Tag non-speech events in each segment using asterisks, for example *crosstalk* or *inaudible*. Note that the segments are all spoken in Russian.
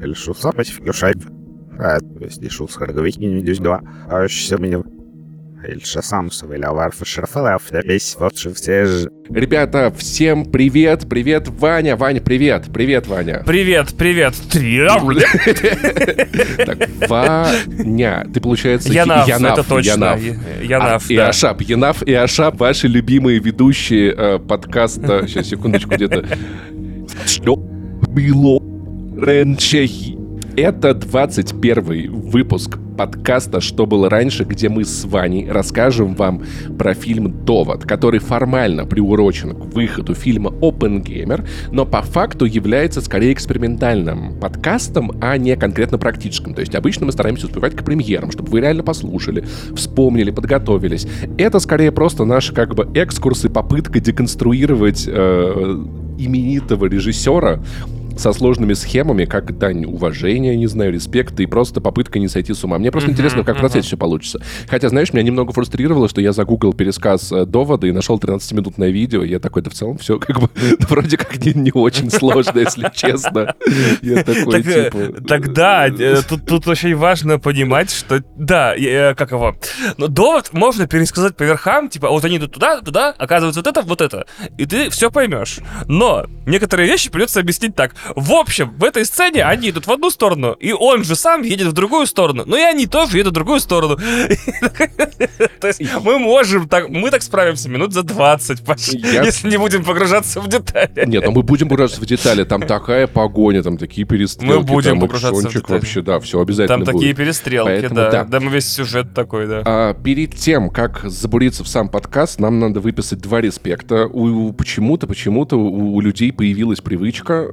Эльшус против Гюшайб. А, то есть Эльшус Харговики не видишь два. А еще меня Эльша сам совылял Шерфелев, весь вот же все же. Ребята, всем привет, привет, Ваня, Ваня, привет, привет, Ваня. Привет, привет. Три. *laughs* Так, Ваня, ты, получается, Янав, Янав, это точно. Янав. Янав, А, и да. Ашап, Янав и Ашап, ваши любимые ведущие э, подкаста. Сейчас, секундочку, где-то. Что было раньше? Это 21 выпуск подкаста «Что было раньше», где мы с Ваней расскажем вам про фильм «Довод», который формально приурочен к выходу фильма Gamer, но по факту является скорее экспериментальным подкастом, а не конкретно практическим. То есть обычно мы стараемся успевать к премьерам, чтобы вы реально послушали, вспомнили, подготовились. Это скорее просто наши как бы экскурсы, попытка деконструировать э, именитого режиссера, со сложными схемами, как дань уважения, не знаю, респекта и просто попытка не сойти с ума. Мне просто Мгм, интересно, как в процессе все получится. Хотя, знаешь, меня немного фрустрировало, что я загуглил пересказ э, довода и нашел 13-минутное видео. Я такой, да в целом все как бы *laughs* вроде как не, не очень сложно, если честно. Я такой, Так, э, типа... Тогда э, тут, очень важно понимать, что да, как его. Но довод можно пересказать по верхам, типа, вот они идут туда, туда, оказывается, вот это, вот это. И ты все поймешь. Но некоторые вещи придется объяснить так. В общем, в этой сцене они идут в одну сторону, и он же сам едет в другую сторону. Но и они тоже едут в другую сторону. *laughs* То есть мы можем так, мы так справимся минут за 20 почти, Я- *laughs* если не будем погружаться в детали. Нет, ну мы будем погружаться в детали. Там такая погоня, там такие перестрелки. Мы будем погружаться в детали. вообще, да, все обязательно Там такие перестрелки, да. да. Мы весь сюжет такой, да. А, перед тем, как забуриться в сам подкаст, нам надо выписать два респекта. Почему-то, почему-то у, у людей появилась привычка.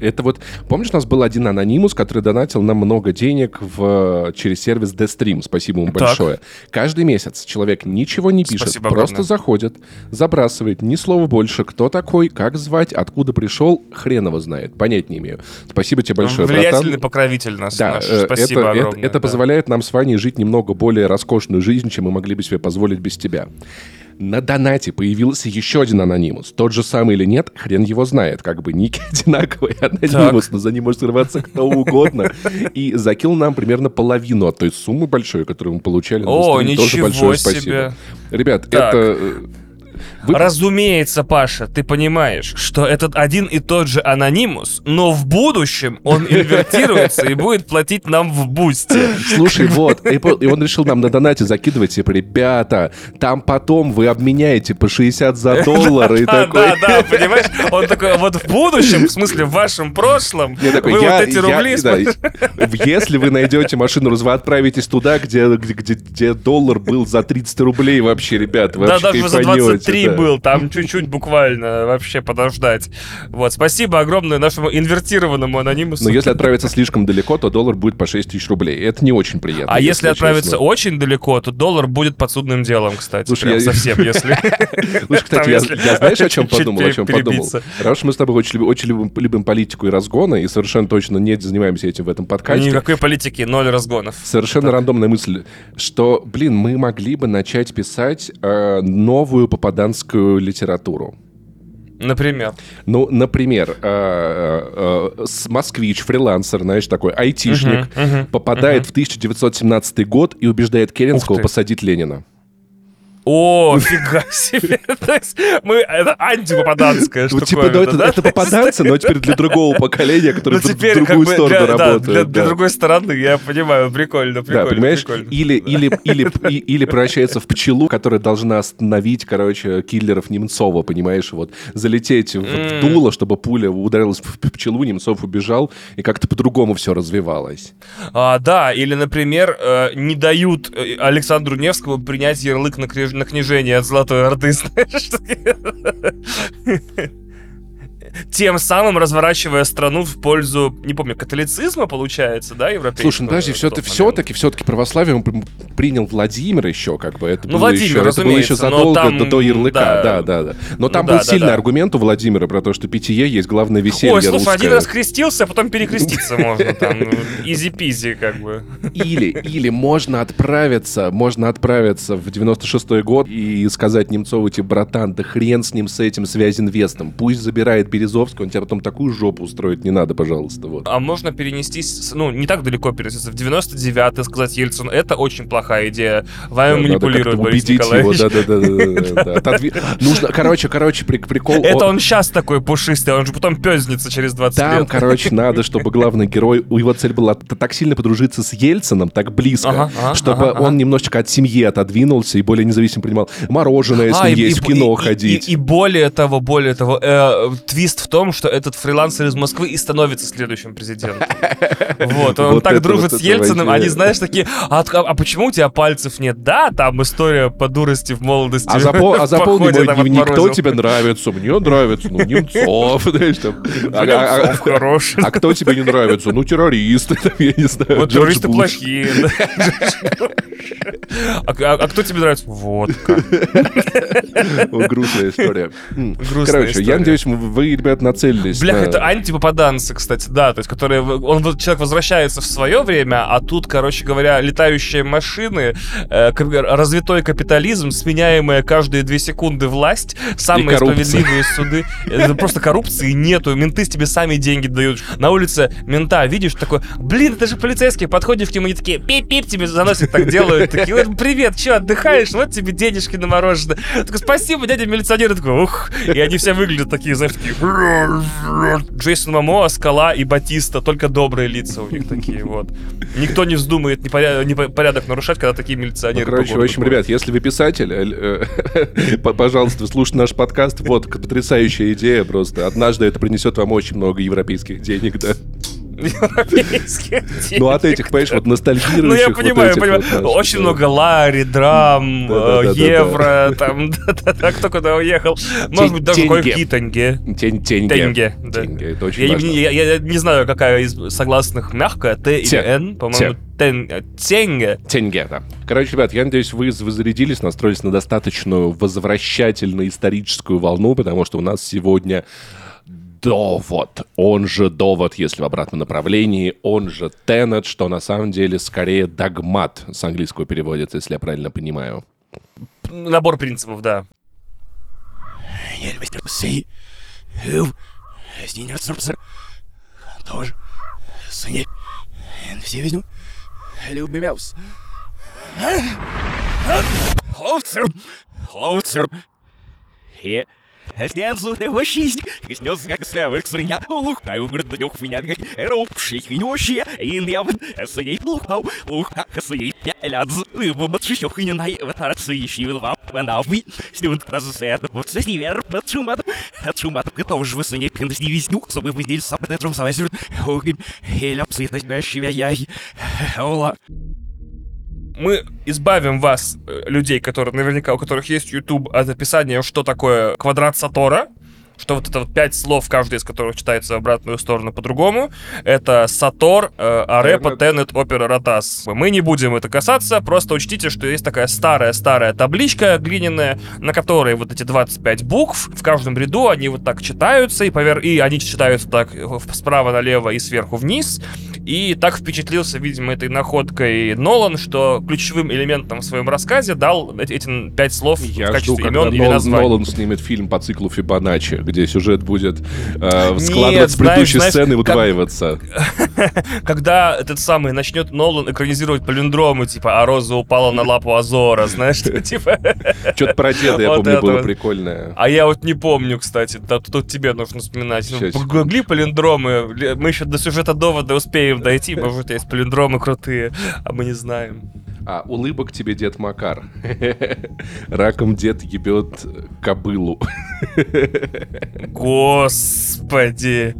Это вот, помнишь, у нас был один анонимус, который донатил нам много денег в, через сервис Destream. Спасибо ему Так. большое. Каждый месяц человек ничего не пишет, Спасибо просто огромное. заходит, забрасывает, ни слова больше, кто такой, как звать, откуда пришел, хрен его знает, понять не имею. Спасибо тебе большое, братан. Влиятельный покровитель нас. Да, наш. э, Спасибо это, это, огромное. это да. позволяет нам с Ваней жить немного более роскошную жизнь, чем мы могли бы себе позволить без тебя. На донате появился еще один анонимус. Тот же самый или нет, хрен его знает. Как бы ники *laughs* одинаковый анонимус, но за ним может скрываться кто угодно. И закинул нам примерно половину от той суммы большой, которую мы получали. О, стриме. Тоже ничего большое себе. спасибо. Ребят, Так. это... Вы- Разумеется, Паша, ты понимаешь, что этот один и тот же анонимус, но в будущем он инвертируется и будет платить нам в бусте. Слушай, вот, и, он решил нам на донате закидывать, типа, ребята, там потом вы обменяете по 60 за *laughs* доллар, и такой... да, да, понимаешь? Он такой, вот в будущем, в смысле, в вашем прошлом, вы вот эти рубли... если вы найдете машину, вы отправитесь туда, где, доллар был за 30 рублей вообще, ребят, вы вообще кайфанете, 23 да. был, там чуть-чуть буквально вообще подождать. Вот, спасибо огромное нашему инвертированному анонимусу. Но если отправиться слишком далеко, то доллар будет по 6 тысяч рублей. Это не очень приятно. А если отправиться честно. очень далеко, то доллар будет подсудным делом, кстати. Слушай, прям я- совсем, *laughs* если... Слушай, кстати, я, если я знаешь, о чем *laughs* подумал? О чем подумал? что мы с тобой очень, любим, очень любим, любим политику и разгоны, и совершенно точно не занимаемся этим в этом подкасте. Никакой политики, ноль разгонов. Совершенно рандомная мысль, что, блин, мы могли бы начать писать э, новую попаданскую литературу. Например. Ну, например, э, э, с- москвич, фрилансер, знаешь, такой айтишник, мгм, попадает в 1917 год и убеждает Керенского посадить Ленина. О, фига себе. *laughs* То есть мы... Это антипопаданская штуковина, типа, ну, это, да? это попаданцы, но теперь для другого поколения, которое Ну, в теперь в как другую бы сторону для, да, работает. для, для да. другой стороны, я понимаю, прикольно, прикольно. Да, понимаешь? прикольно. Или, или, или, *laughs* или превращается в пчелу, которая должна остановить, короче, киллеров Немцова, понимаешь? Вот залететь в, в дуло, чтобы пуля ударилась в пчелу, Немцов убежал, и как-то по-другому все развивалось. А, да, или, например, э, не дают э, Александру Невскому принять ярлык на, на княжение от Золотой Орды, *laughs* знаешь? Тем самым разворачивая страну в пользу, не помню, католицизма, получается, да, европейского? Слушай, ну подожди, все тот все-таки, все-таки православие при- принял Владимир еще, как бы, это Ну, было Владимир, еще, это было еще задолго там, до, до ярлыка, да, да. да, да. Но там Ну был да, да, сильный да. аргумент у Владимира про то, что питье есть главное веселье Ой, слушай, русское. один раз крестился, а потом перекреститься можно там. Изи-пизи, как бы. Или, или можно отправиться, можно отправиться в 96-й год и сказать Немцову, типа, братан, да хрен с ним, с этим связинвестом. Пусть забирает Березовского, он тебе потом такую жопу устроит, не надо, пожалуйста, вот. А можно перенестись, ну, не так далеко перенестись, в 99-й сказать Ельцину, это очень плохая идея. Вами Надо манипулирует Борис Николаевич. да, да. Нужно, короче, короче, при- прикол... Это он сейчас такой пушистый, он же потом пёзнется через 20 Там, лет. короче, *laughs* надо, чтобы главный герой, у его цель была так сильно подружиться с Ельцином, так близко, чтобы он немножечко от семьи отодвинулся и более независимо принимал мороженое с А, есть, в кино ходить. И, более того, более того, э, твист в том, что этот фрилансер из Москвы и становится следующим президентом. *laughs* Вот, он так дружит с Ельциным, они, знаешь, такие, а, от- а почему у тебя пальцев нет? Да, там история по дурости в молодости. А, а *laughs* заполни походе мой дневник, кто тебе нравится? Мне нравится, ну, Немцов, *laughs* знаешь, там. А- а- а- Немцов хороший. А кто тебе не нравится? Ну, террористы, там, я не знаю. Вот террористы плохие. А, а- а кто тебе нравится? Водка. Грустная история. Короче, я надеюсь, вы, ребят, нацелились Бля, на- это антипопаданцы, кстати, да, то есть, которые, он, человек возвращается в свое время, а тут, короче говоря, летающие машины, э, развитой капитализм, сменяемая каждые две секунды власть, самые справедливые суды, это просто коррупции нету, менты тебе сами деньги дают. На улице мента видишь, такой, блин, это же полицейские, подходишь к нему, они такие, пип-пип, тебе заносят, так делают, такие, «Ой, привет, что, отдыхаешь? Вот тебе денежки на мороженое. Такой, спасибо, дядя милиционер, такой, ух, и они все выглядят такие, знаешь, такие, Джейсон Мамо, Скала и Батиста, только добрые лица у них такие, вот. Никто не вздумает непорядок нарушать, когда такие Ну, милиционеры. короче, по в общем, ребят, если вы писатель, э, э, *laughs* пожалуйста, слушайте наш подкаст. Вот, потрясающая идея просто. Однажды это принесет вам очень много европейских денег, да. Европейские Ну, от этих, понимаешь, вот ностальгирующих. Ну, я понимаю, понимаю. Очень да. много лари, драм, э, евро, там, *laughs* да-да-да, кто куда уехал. Может быть, даже кое-какие тенге. Тенге. Тенге, да. Это очень Я, не- знаю, какая из согласных мягкая, Т или. Н, по-моему, э, тенге. Тенге, да. Короче, ребят, я надеюсь, вы, зарядились, настроились на достаточную возвращательную историческую волну, потому что у нас сегодня довод. Он же довод, если в обратном направлении, он же тенет, что на самом деле скорее догмат с английского переводится, если я правильно понимаю. Набор принципов, да. Тоже. Все. Любимяус. Хлопцер. Хе. Снят слухай вощисть, снес как славик сырня, лухаю грднюх меня, ропший хинёщие, ин я вон, сыней лухау, луха, сыней пялядз, вымот шишёх и не най, ватарцы ищи вам, ванави, снюнт разусет, вот с север, подшумат, отшумат, готов же вы сыней пинс не весню, чтобы вы здесь сам петром савасюр, огнем, хеля псытность бящего яй, ола. Мы избавим вас, э, людей, которые наверняка, у которых есть YouTube, от описания, что такое квадрат Сатора. Что вот это вот пять слов, каждый из которых читается в обратную сторону по-другому. Это Сатор, э, Арепа, Тенет, Опера, Ротас. Мы не будем это касаться, просто учтите, что есть такая старая-старая табличка глиняная, на которой вот эти 25 букв, в каждом ряду они вот так читаются, и, повер... и они читаются так э, справа налево и сверху вниз. И так впечатлился, видимо, этой находкой Нолан, что ключевым элементом в своем рассказе дал эти, пять слов Я в жду, качестве когда имен Нол- названий. Нолан снимет фильм по циклу Фибоначчи, где сюжет будет э, Нет, складываться знаешь, предыдущей знаешь, сцены и удваиваться. *laughs* Когда этот самый начнет Нолан экранизировать палиндромы, типа, а роза упала на лапу Азора, знаешь, *laughs* типа... Что-то про деда, я помню, было прикольное. А я вот не помню, кстати, тут, тебе нужно вспоминать. Ну, Погугли палиндромы, Ли- мы еще до сюжета довода успеем дойти, может, есть палиндромы крутые, а мы не знаем. А, улыбок тебе дед Макар. *laughs* Раком дед ебет кобылу. *laughs* Господи.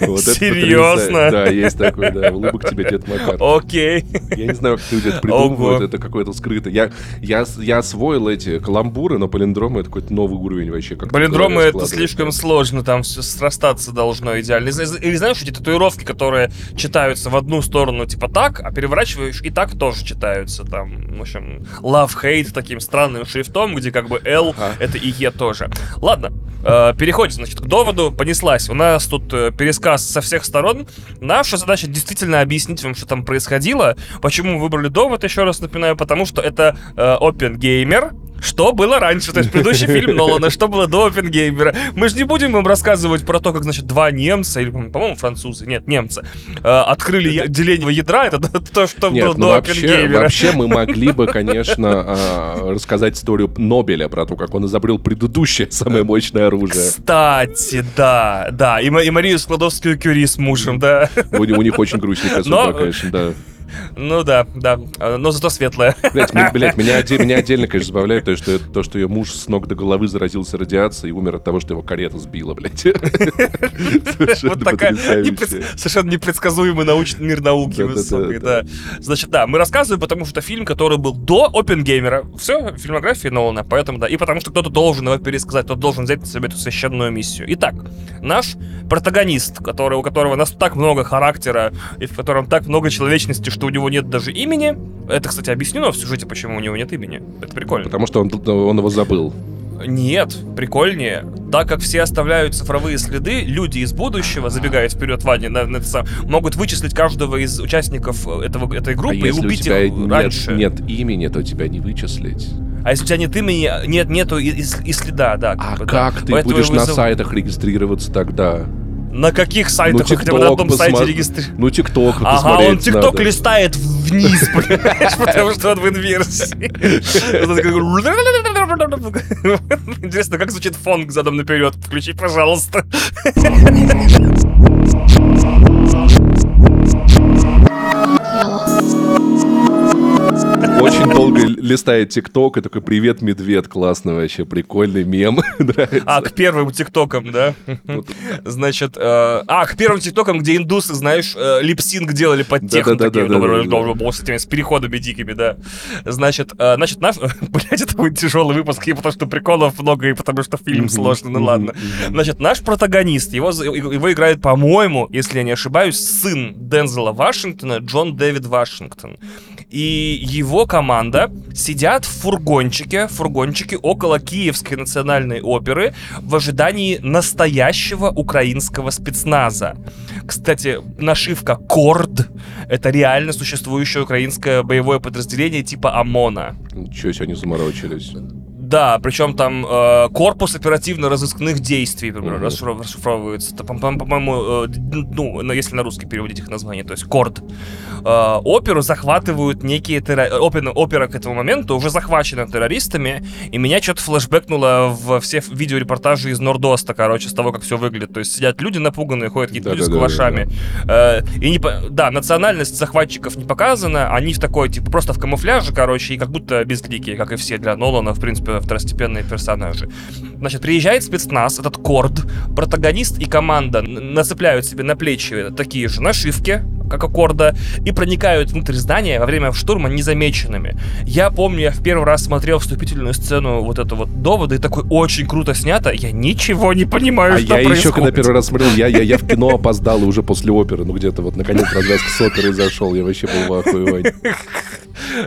Вот Серьезно? Да, есть такой, да. Улыбок тебе дед Макар. Окей. Я не знаю, как люди это придумывают, это какое-то скрыто. Я, я, я освоил эти каламбуры, но палиндромы это какой-то новый уровень вообще. как Палиндромы это слишком сложно, там все срастаться должно идеально. Или знаешь, эти татуировки, которые читаются в одну сторону, типа так, а переворачиваешь и так тоже читаются. Каким-то там, в общем, love-hate таким странным шрифтом, где как бы L Ага. это и Е тоже. Ладно, э, переходим, значит, к доводу. Понеслась. У нас тут э, пересказ со всех сторон. Наша задача действительно объяснить вам, что там происходило. Почему мы выбрали довод, еще раз напоминаю, потому что это э, Open Gamer, что было раньше, то есть предыдущий фильм *laughs* Нолана, что было до Опенгеймера. Мы же не будем вам рассказывать про то, как, значит, два немца, или, по-моему, французы, нет, немцы, э, открыли деление ядра, это то, что было Нет, ну до вообще, Опенгеймера. вообще мы могли бы, *laughs* конечно, а, рассказать историю Нобеля про то, как он изобрел предыдущее самое мощное оружие. Кстати, да, да, и, и Марию Складовскую Кюри с мужем, да. У, у них очень *laughs* грустненькая Но- судьба, конечно, да. Ну да, да, но зато светлая. Блять, блять, меня, оде- меня *laughs* отдельно, конечно, забавляет то, что, то, что ее муж с ног до головы заразился радиацией и умер от того, что его карета сбила, блядь. *laughs* Вот такая совершенно непредсказуемый научный мир науки. Значит, да, мы рассказываем, потому что фильм, который был до Опенгеймера, все, фильмография Нолана, поэтому да, и потому что кто-то должен его пересказать, кто должен взять на себя эту священную миссию. Итак, наш протагонист, который, у которого нас так много характера, и в котором так много человечности, что у него нет даже имени, это, кстати, объяснено в сюжете, почему у него нет имени. Это прикольно. Потому что он, он его забыл. Нет, прикольнее. Так как все оставляют цифровые следы, люди из будущего, забегая вперед, Ваня, на, на это могут вычислить каждого из участников этого, этой А группы и если у убить тебя их нет, раньше. нет имени, то тебя не вычислить. А если у тебя нет имени, нет, нету и, и- и следа, да. А бы, да. как ты Поэтому будешь его на сайтах регистрироваться тогда? На каких сайтах? Ну, хотя бы на одном TikTok сайте посмо- регистрирует. Ну, ТикТок Ага, он ТикТок листает вниз, *laughs* понимаешь, потому что он в инверсии. *laughs* Интересно, как звучит фон задом наперед? Включи, пожалуйста. *laughs* Очень долго листает ТикТок и такой «Привет, медведь!» Классно вообще, прикольный мем. *laughs* А, к первым тиктокам, да? Значит, э, а, к первым тиктокам, где индусы, знаешь, э, липсинг делали под техно, такие, Да-да-да-да-да-да. ну, с переходами дикими, да. Значит, э, значит, наш, *laughs* блядь, это будет тяжелый выпуск, и потому что приколов много, и потому что фильм сложный, ну ладно. Значит, наш протагонист, его, его играет, по-моему, если я не ошибаюсь, сын Дензела Вашингтона, Джон Дэвид Вашингтон. И его команда сидят в фургончике, фургончике около Киевской национальной оперы в ожидании настоящего украинского спецназа. Кстати, нашивка Корд — это реально существующее украинское боевое подразделение типа ОМОНа. Ничего себе, они заморочились. Да, причем там э, корпус оперативно-розыскных действий например, расшифров- расшифровывается. По-моему, э, ну, если на русский переводить их название, то есть КОРД. Э, оперу захватывают некие террористы. Опера, опера к этому моменту уже захвачена террористами, и меня что-то флешбэкнуло в все видеорепортажи из Нордоста, короче, с того, как все выглядит. То есть сидят люди напуганные, ходят какие-то люди с Да-да-да-да-да. калашами. Э, и не да, национальность захватчиков не показана, они в такой, типа, просто в камуфляже, короче, и как будто безликие, как и все для Нолана, в принципе, второстепенные персонажи. Значит, приезжает спецназ, этот Корд, протагонист и команда нацепляют себе на плечи такие же нашивки, как у Корда, и проникают внутрь здания во время штурма незамеченными. Я помню, я в первый раз смотрел вступительную сцену вот эту вот довода, и такой очень круто снято, я ничего не понимаю, А что я еще, когда происходит. первый раз смотрел, я, я, я в кино опоздал и уже после оперы, ну где-то вот наконец развязка с оперой зашел, я вообще был в ахуе, Вань.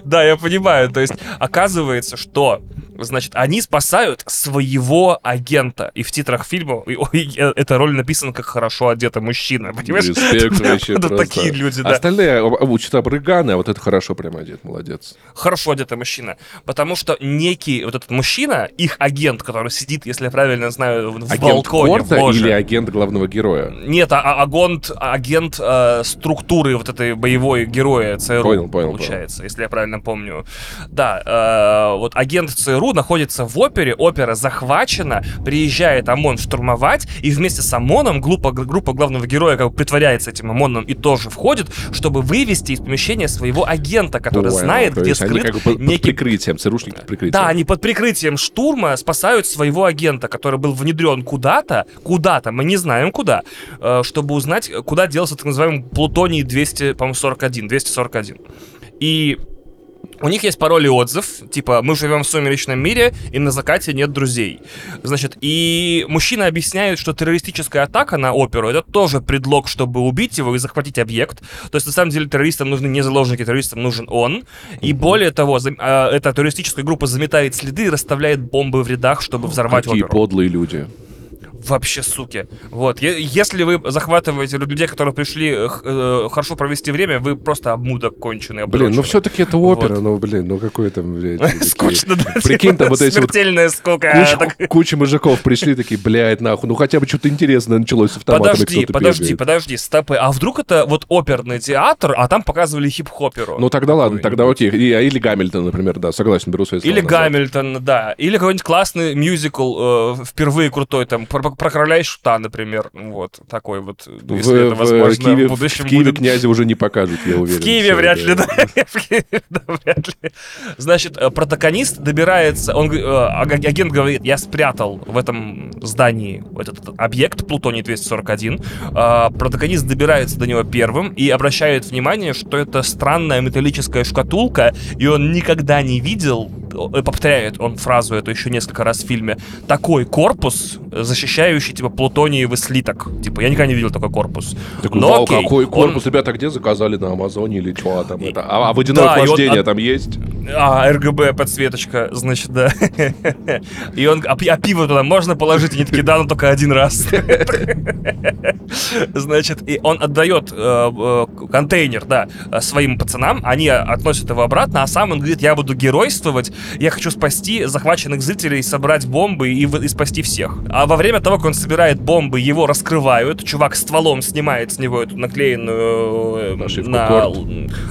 Да, я понимаю. То есть, оказывается, что, значит, они спасают своего агента. И в титрах фильма и- э, эта роль написана как хорошо одетый мужчина. Понимаешь? Респект вообще Это просто. такие люди, да. Остальные об- обучат обрыганы, а вот это хорошо прям одет, молодец. Хорошо одетый мужчина. Потому что некий вот этот мужчина, их агент, который сидит, если я правильно знаю, в Агент балконе, Корта ложе. или агент главного героя? Нет, а, а- агент, агент э, структуры вот этой боевой героя ЦРУ, Понял, понял, получается, если я правильно помню. Да, э, вот агент ЦРУ находится в опере, опера захвачена, приезжает ОМОН штурмовать, и вместе с ОМОНом группа, группа главного героя как бы притворяется этим ОМОНом и тоже входит, чтобы вывести из помещения своего агента, который Понял, знает, то где есть они скрыт как бы под, под некий прикрытием, ЦРУшники под прикрытием. да, они под прикрытием штурма спасают своего агента, который был внедрен куда-то, куда-то, мы не знаем куда, э, чтобы узнать, куда делся так называемый плутоний 200, по-моему, 41, 241. И У них есть пароль и отзыв, типа «Мы живем в сумеречном мире, и на закате нет друзей». Значит, и мужчины объясняют, что террористическая атака на оперу — это тоже предлог, чтобы убить его и захватить объект. То есть, на самом деле, террористам нужны не заложники, террористам нужен он. И более того, зам- а, эта террористическая группа заметает следы и расставляет бомбы в рядах, чтобы взорвать Какие оперу. подлые люди. Вообще суки. Вот. Если вы захватываете людей, которые пришли э, э, хорошо провести время, вы просто обмудок конченый. Блин, ну все-таки это опера, ну, блин, ну какой там, блядь, *laughs* такие- Скучно, да? Прикинь, типа, там вот эти вот Смертельная скука. Куча, мужиков пришли такие, блядь, нахуй, ну хотя бы что-то интересное началось с автоматом. и Подожди, подожди, подожди, стопы. А вдруг это вот оперный театр, а там показывали хип-хоперу? Ну тогда ладно, тогда окей. А Или Гамильтон, например, да, согласен, беру свои Или. Гамильтон, да. Или какой-нибудь классный мюзикл, э, впервые крутой, там, про, про короля и шута, например. Вот, такой вот, В, если это в возможно, Киеве, в будущем в Киеве будет. князя уже не покажут, я уверен. В Киеве вряд ли, да. *laughs* В Киеве, да, вряд ли. Значит, э, протагонист добирается, он, э, аг- агент говорит, я спрятал в этом здании этот, объект, Плутоний-241. А, Протагонист добирается до него первым и обращает внимание, что это странная металлическая шкатулка, и он никогда не видел, э, повторяет он фразу эту еще несколько раз в фильме, такой корпус, э, защищающий, типа, плутониевый слиток. Типа, я никогда не видел такой корпус. Такой, Но вау, окей, какой он- корпус, ребята, где заказали на Амазоне или что там это? А, а водяное Да, он охлаждение от- там есть? А, РГБ подсветочка, значит, да. *laughs* И он, а, а пиво туда можно положить? Они такие, да, но только один раз. *laughs* Значит, и он отдает э, э, контейнер, да, своим пацанам, они относят его обратно, а сам он говорит, я буду геройствовать, я хочу спасти захваченных зрителей, собрать бомбы и спасти всех. А во время того, как он собирает бомбы, его раскрывают, чувак стволом снимает с него эту наклеенную э, Нашивку на, корд.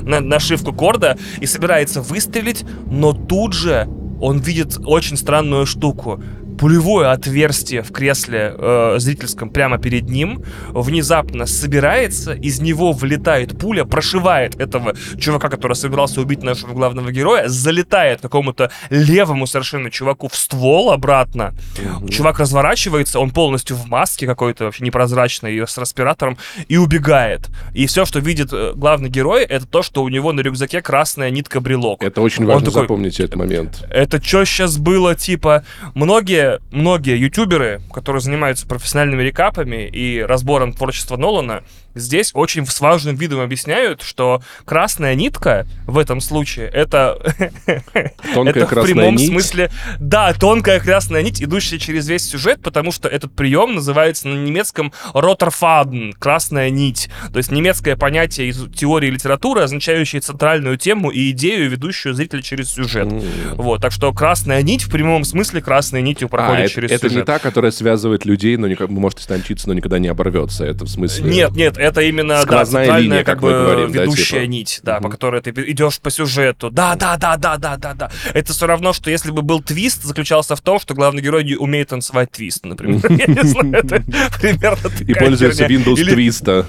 на- нашивку корда и собирается выстрелить, но тут же он видит очень странную штуку. Пулевое отверстие в кресле э, зрительском прямо перед ним внезапно собирается, из него вылетает пуля, прошивает этого чувака, который собирался убить нашего главного героя, залетает какому-то левому совершенно чуваку в ствол обратно. Чувак разворачивается, он полностью в маске какой-то вообще непрозрачной и с респиратором и убегает. И все, что видит э, главный герой, это то, что у него на рюкзаке красная нитка брелок. Это очень Он важно такой, запомнить этот момент. Это что сейчас было, типа, многие, многие ютуберы, которые занимаются профессиональными рекапами и разбором творчества Нолана, здесь очень с важным видом объясняют, что красная нитка в этом случае это, *laughs* Тонкая это в прямом нить. смысле, да, тонкая красная нить, идущая через весь сюжет, потому что этот прием называется на немецком Роттерфаден, красная нить. То есть немецкое понятие из теории литературы, означающее центральную тему и идею, ведущую зрителя через сюжет. М. Вот, так что красная нить в прямом смысле красной нитью А, проходит это, через это не сюжет. та, которая связывает людей, но никак, может истончиться, но никогда не оборвется. Это в смысле... Нет, нет, это именно да, центральная линия, как как бы говорим, да, ведущая типа? нить, да, по Мгм. которой ты идешь по сюжету. Да, да, да, да, да, да, да. Это все равно, что если бы был твист, заключался в том, что главный герой не умеет танцевать твист, например. *laughs* Я не знаю, это примерно И пользуется. Windows Twista.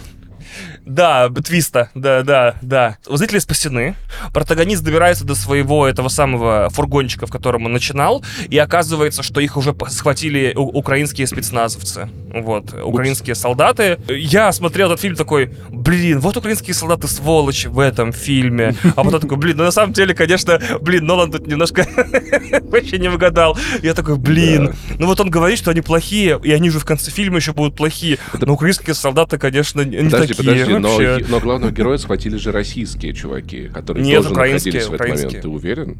Да, твиста, да, да, да. Зрители спасены. Протагонист добирается до своего этого самого фургончика, в котором он начинал, и оказывается, что их уже схватили украинские спецназовцы. Вот, украинские солдаты. Я смотрел этот фильм такой, блин, вот украинские солдаты сволочи в этом фильме. А потом такой, блин, ну на самом деле, конечно, блин, Нолан тут немножко *laughs* вообще не угадал. Я такой, блин, ну вот он говорит, что они плохие, и они же в конце фильма еще будут плохие. Но украинские солдаты, конечно, не такие подожди, но, вообще. но главного героя схватили же российские чуваки, которые Нет, тоже украинские, находились в этот украинские. момент. Ты уверен?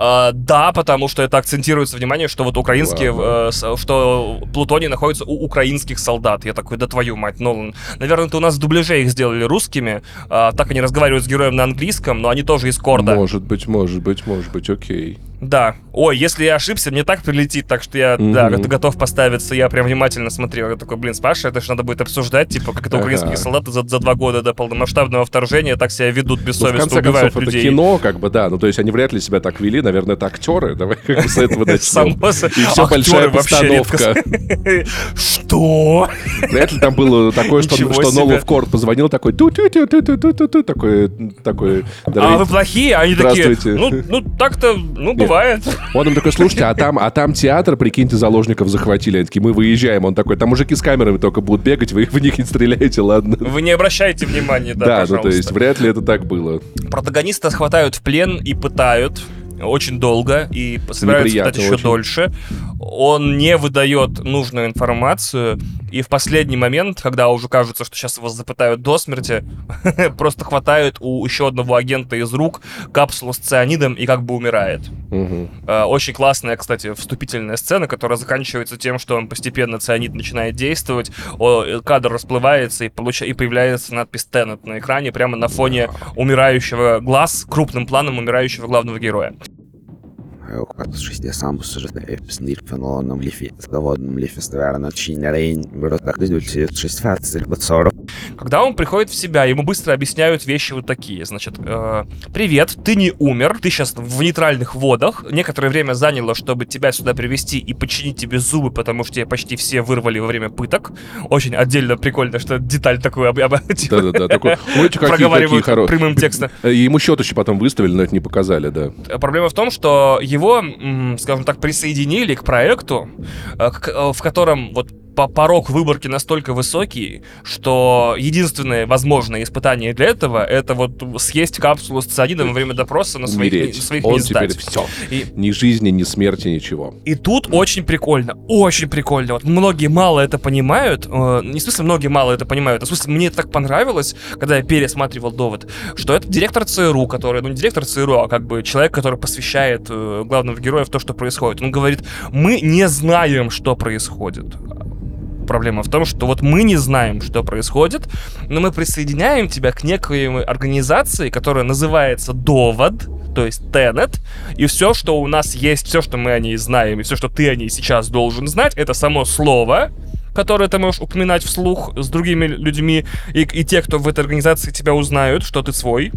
А, да, потому что это акцентируется внимание, что вот украинские, Ладно. э, что Плутоний находится у украинских солдат. Я такой, да твою мать, Нолан. Наверное, это у нас в дубляже их сделали русскими. а, так они разговаривают с героем на английском, но они тоже из Корда. Может быть, может быть, может быть, окей. Да. Ой, если я ошибся, мне так прилетит, так что я, да, Мгм. г- готов поставиться. Я прям внимательно смотрел. Я такой, блин, с Пашей, это же надо будет обсуждать, типа, как это Ага. украинские солдаты за, за два года до полномасштабного вторжения так себя ведут Ну, в бессовестно, конце убивают концов, людей. это кино, как бы, да. Ну, то есть они вряд ли себя так вели. Наверное, это актеры. Давай как бы с *laughs* этого начнем. И все большая постановка. *laughs* Что? Вряд ли там было такое, что. Нолан в корт позвонил такой ту ту ту ту ту ту ту такой, такой, А вы плохие? Они такие, ну, ну так-то, ну, бывает. Он им такой, слушайте, а там, а там театр, прикиньте, заложников захватили. Они такие, мы выезжаем. Он такой, там мужики с камерами только будут бегать, вы в них не стреляете, ладно. Вы не обращайте внимания, да, Да, ну пожалуйста. то есть вряд ли это так было. Протагониста схватают в плен и пытают очень долго и собираются пытать еще очень. дольше. Он не выдает нужную информацию, и в последний момент, когда уже кажется, что сейчас его запытают до смерти, *laughs* просто хватают у еще одного агента из рук капсулу с цианидом и как бы умирает. Э, Очень классная, кстати, вступительная сцена, которая заканчивается тем, что он постепенно цианид начинает действовать, э, кадр расплывается и появляется надпись Теннет на экране прямо на фоне умирающего глаз, крупным планом умирающего главного героя. Och att skilja samsnir från honom lifi заводным лифестверна чинерейн берут так результат шесть фацель бацоров. Когда он приходит в себя, ему быстро объясняют вещи вот такие. Значит, э, привет, ты не умер, ты сейчас в нейтральных водах. Некоторое время заняло, чтобы тебя сюда привести и починить тебе зубы, потому что тебе почти все вырвали во время пыток. Очень отдельно прикольно, что деталь такую об- об- *laughs* типа, Да-да-да, такой, ой, какие, какие прямым текстом. Ему счет еще потом выставили, но это не показали, да. Проблема в том, что его, м, скажем так, присоединили к проекту, э, э, в котором вот порог выборки настолько высокий, что единственное возможное испытание для этого это вот съесть капсулу с цианидом во время допроса на своих, не- Умереть. своих Он не теперь сдать. все. И, Ни жизни, ни смерти, ничего. и тут очень прикольно, очень прикольно. Вот многие мало это понимают, э, не в смысле многие мало это понимают, а в смысле мне это так понравилось, когда я пересматривал довод, что это директор ЦРУ, который, ну не директор ЦРУ, а как бы человек, который посвящает э, главного героя в то, что происходит. Он говорит, мы не знаем, что происходит. Проблема в том, что вот мы не знаем, что происходит, но мы присоединяем тебя к некой организации, которая называется Довод, то есть Тенет, и все, что у нас есть, все, что мы о ней знаем, и все, что ты о ней сейчас должен знать, это само слово, которое ты можешь упоминать вслух с другими людьми, и, и те, кто в этой организации тебя узнают, что ты свой.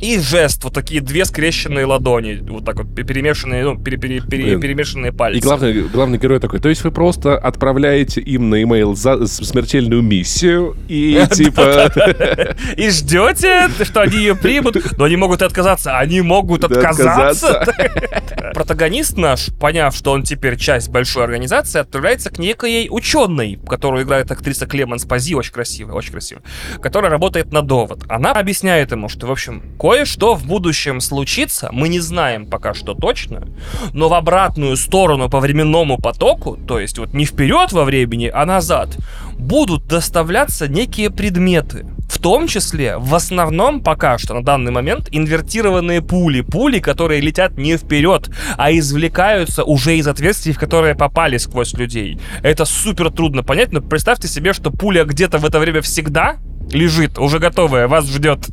И жест, вот такие две скрещенные ладони, вот так вот пе- перемешанные, ну, пере- пере- пере- Блин. перемешанные пальцы. И главный, главный герой такой, то есть вы просто отправляете им на имейл за смертельную миссию и *laughs* типа... *laughs* И ждете, что они ее примут, но они могут и отказаться. Они могут отказаться. *laughs* Протагонист наш, поняв, что он теперь часть большой организации, отправляется к некой ученой, которую играет актриса Клеменс Пази, очень красивая, очень красивая, которая работает на довод. Она объясняет ему, что, в общем, кое-что в будущем случится, мы не знаем пока что точно, но в обратную сторону по временному потоку, то есть вот не вперед во времени, а назад, будут доставляться некие предметы. В том числе, в основном пока что на данный момент, инвертированные пули. Пули, которые летят не вперед, а извлекаются уже из отверстий, в которые попали сквозь людей. Это супер трудно понять, но представьте себе, что пуля где-то в это время всегда лежит, уже готовая, вас ждет. *laughs*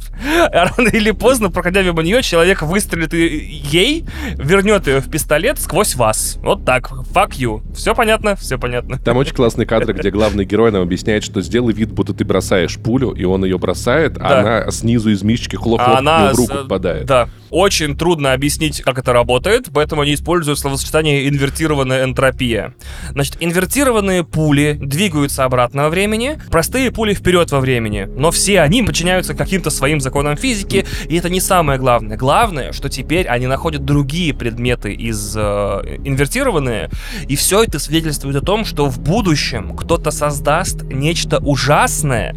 А Рано или поздно, проходя мимо нее, человек выстрелит ей, вернет ее в пистолет сквозь вас. Вот так. Fuck you. Все понятно? Все понятно. Там очень классный кадр, где главный герой нам объясняет, что сделай вид, будто ты бросаешь пулю, и он ее бросает, Да. а она снизу из мишечки хлоп-хлоп А она в руку с- попадает. Да. Очень трудно объяснить, как это работает, поэтому они используют словосочетание инвертированная энтропия. Значит, инвертированные пули двигаются обратно во времени, простые пули вперед во времени. Но все они подчиняются каким-то своим законам физики, и это не самое главное. Главное, что теперь они находят другие предметы из э, инвертированные, и все это свидетельствует о том, что в будущем кто-то создаст нечто ужасное,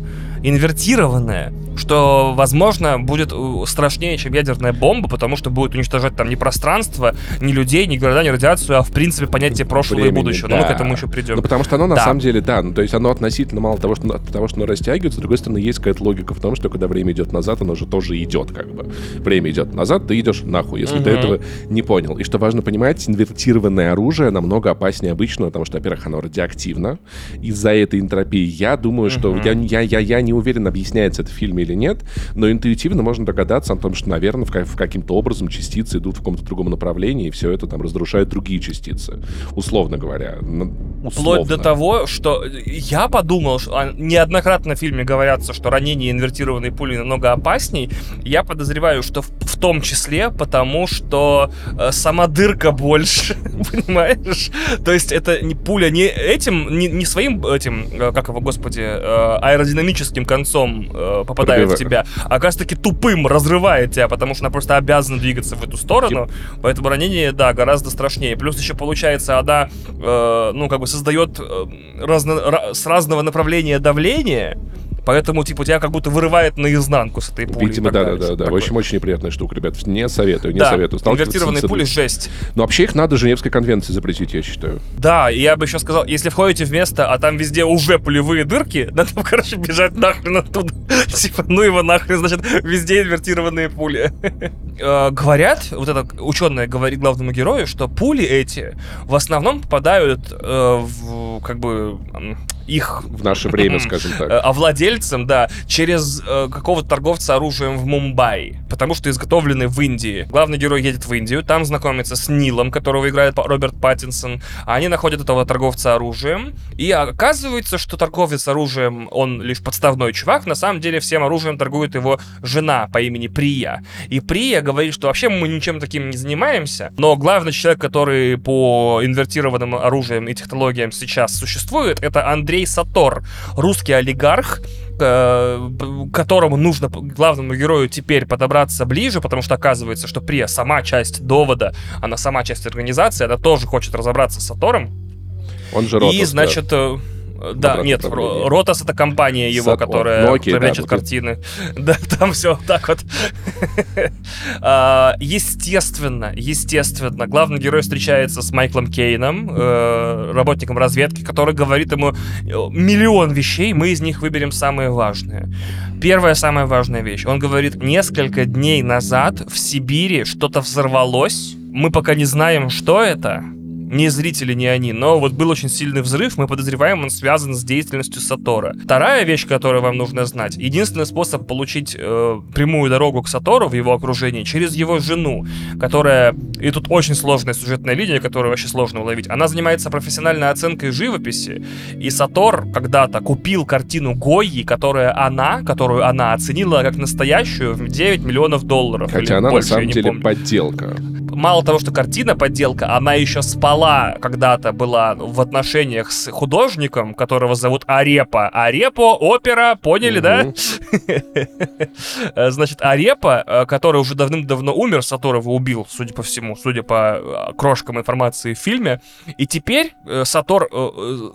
инвертированное, что, возможно, будет э, страшнее, чем ядерная бомба, потому что будет уничтожать там не пространство, ни людей, ни города, ни радиацию, а в принципе понятие прошлого Времени, и будущего. Но мы да. к этому еще придем. Ну, потому что оно на Да. самом деле, да, ну, то есть оно относительно мало того, что, того, что оно растягивается, с другой стороны, есть какая-то логика в том, что когда время идет назад, оно же тоже идет, как бы. Время идет назад, ты идешь нахуй, если ты Мгм. этого не понял. И что важно понимать, инвертированное оружие намного опаснее обычного, потому что, во-первых, оно радиоактивно. Из-за этой энтропии я думаю, что Мгм. я, я, я, я не уверен, объясняется это в фильме или нет, но интуитивно можно догадаться о том, что, наверное, в, ка- в каким-то образом частицы идут в каком-то другом направлении, и все это там разрушает другие частицы. Условно говоря. Ну, Вплоть до условно. того, что я подумал, что а, неоднократно в фильме говорятся, что ранение инвертированной пули намного опасней. Я подозреваю, что в, в том числе потому, что э, сама дырка больше, *laughs* понимаешь? То есть это не пуля не этим, не, не своим этим, э, как его, господи, э, аэродинамическим концом э, попадает ставит убивает. тебя, а как таки тупым разрывает тебя, потому что она просто обязана двигаться в эту сторону. Поэтому ранение, да, гораздо страшнее. Плюс еще получается, она, э, ну, как бы создает э, разно- ра- с разного направления давление. Поэтому, типа, тебя как будто вырывает наизнанку с этой пули. Видимо, да, да, да, да. В общем, очень неприятная штука, ребят. Не советую, не да, советую. Инвертированные пули жесть. Но вообще их надо Женевской конвенции запретить, я считаю. Да, и я бы еще сказал, если входите в место, а там везде уже пулевые дырки, *laughs* надо, короче, бежать нахрен оттуда. *laughs* Типа, ну его нахрен, значит, везде инвертированные пули. *laughs* Э, Говорят, вот это ученая говорит главному герою, что пули эти в основном попадают э, в, как бы, их В наше время, *laughs* скажем так. а владельцем, да, через э, какого-то торговца оружием в Мумбаи, потому что изготовлены в Индии. Главный герой едет в Индию, там знакомится с Нилом, которого играет Роберт Паттинсон. Они находят этого торговца оружием, и оказывается, что торговец оружием, он лишь подставной чувак, на самом деле всем оружием торгует его жена по имени Прия. И Прия говорит, что вообще мы ничем таким не занимаемся, но главный человек, который по инвертированным оружиям и технологиям сейчас существует, это Андрей Сатор, русский олигарх, э, к которому нужно главному герою теперь подобраться ближе, потому что оказывается, что Прия сама часть довода, она сама часть организации, она тоже хочет разобраться с Сатором. Он же Ротос, и, значит, э, да, Обратное нет, управление. Ро- Ротос это компания его, Сатор. которая Ну, окей, да, прячет вот картины. *laughs* Да, там все так вот. *laughs* А, Естественно, естественно, главный герой встречается с Майклом Кейном, э, работником разведки, который говорит ему э, миллион вещей, мы из них выберем самые важные. Первая самая важная вещь. Он говорит, несколько дней назад в Сибири что-то взорвалось, мы пока не знаем, что это, ни зрители, ни они, но вот был очень сильный взрыв, мы подозреваем, он связан с деятельностью Сатора. Вторая вещь, которую вам нужно знать, единственный способ получить э, прямую дорогу к Сатору в его окружении через его жену, которая, и тут очень сложная сюжетная линия, которую вообще сложно уловить, она занимается профессиональной оценкой живописи, и Сатор когда-то купил картину Гойи, которая она, которую она оценила как настоящую в 9 миллионов долларов. или Хотя она больше, на самом не деле помню подделка. мало того, что картина подделка, она еще спала когда-то была в отношениях с художником, которого зовут Арепа. Арепо, опера, поняли, да? Э, *laughs* Значит, Арепа, э, который уже давным-давно умер, Саторова убил, судя по всему, судя по э, крошкам информации в фильме. И теперь э, Сатор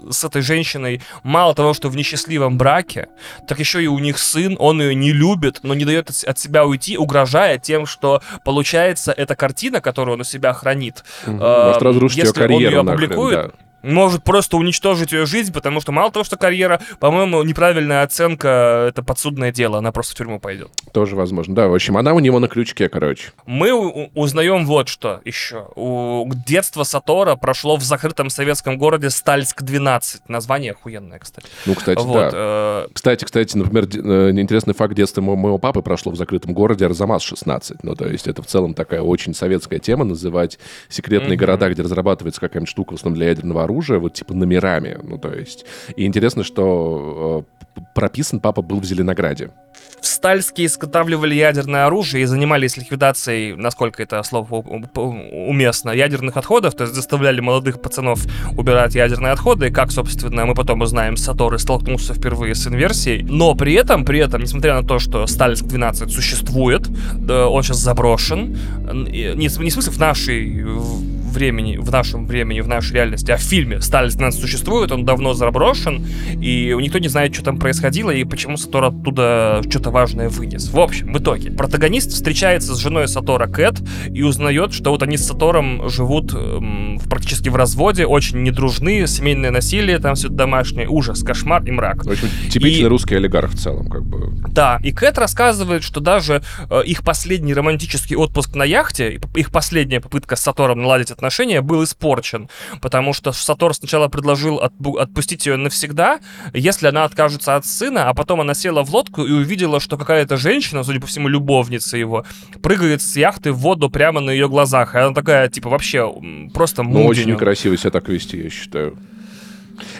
с этой женщиной мало того, что в несчастливом браке, так еще и у них сын, он ее не любит, но не дает от, себя уйти, угрожая тем, что получается эта картина, которую он у себя хранит, Может разрушить ее если он карьеру ее нахрен, опубликует, да. Может просто уничтожить ее жизнь, потому что мало того, что карьера, по-моему, неправильная оценка, это подсудное дело, она просто в тюрьму пойдет. Тоже возможно. Да, в общем, она у него на крючке, короче. Мы узнаем вот что еще. У детство Сатора прошло в закрытом советском городе Стальск-12. Название охуенное, кстати. Ну, кстати, вот. да. э, Кстати, кстати, например, э, интересный факт детства мо- моего папы прошло в закрытом городе Арзамас-16. Ну, то есть это в целом такая очень советская тема, называть секретные Мгм. города, где разрабатывается какая-нибудь штука, в основном для ядерного оружия, вот типа номерами. Ну, то есть... И интересно, что э, прописан папа был в Зеленограде. в Стальске изготавливали ядерное оружие и занимались ликвидацией, насколько это слово уместно, ядерных отходов, то есть заставляли молодых пацанов убирать ядерные отходы, и как, собственно, мы потом узнаем, Саторы столкнулся впервые с инверсией. Но при этом, при этом, несмотря на то, что Стальск-12 существует, он сейчас заброшен, не, не в смысле в нашей времени, в нашем времени, в нашей реальности, а в фильме Стальск-12 существует, он давно заброшен, и никто не знает, что там происходило и почему Сатор оттуда что-то важное вынес. В общем, в итоге, протагонист встречается с женой Сатора Кэт и узнает, что вот они с Сатором живут эм, практически в разводе, очень недружны, семейное насилие, там все домашнее, ужас, кошмар и мрак. Общем, типичный И- русский олигарх в целом, как бы. Да, и Кэт рассказывает, что даже э, их последний романтический отпуск на яхте, их последняя попытка с Сатором наладить отношения был испорчен, потому что Сатор сначала предложил отпустить ее навсегда, если она откажется от сына, а потом она села в лодку и увидела, что какая-то женщина, судя по всему, любовница его, прыгает с яхты в воду прямо на ее глазах, и она такая, типа, вообще просто Ну, очень некрасиво себя так вести, я считаю.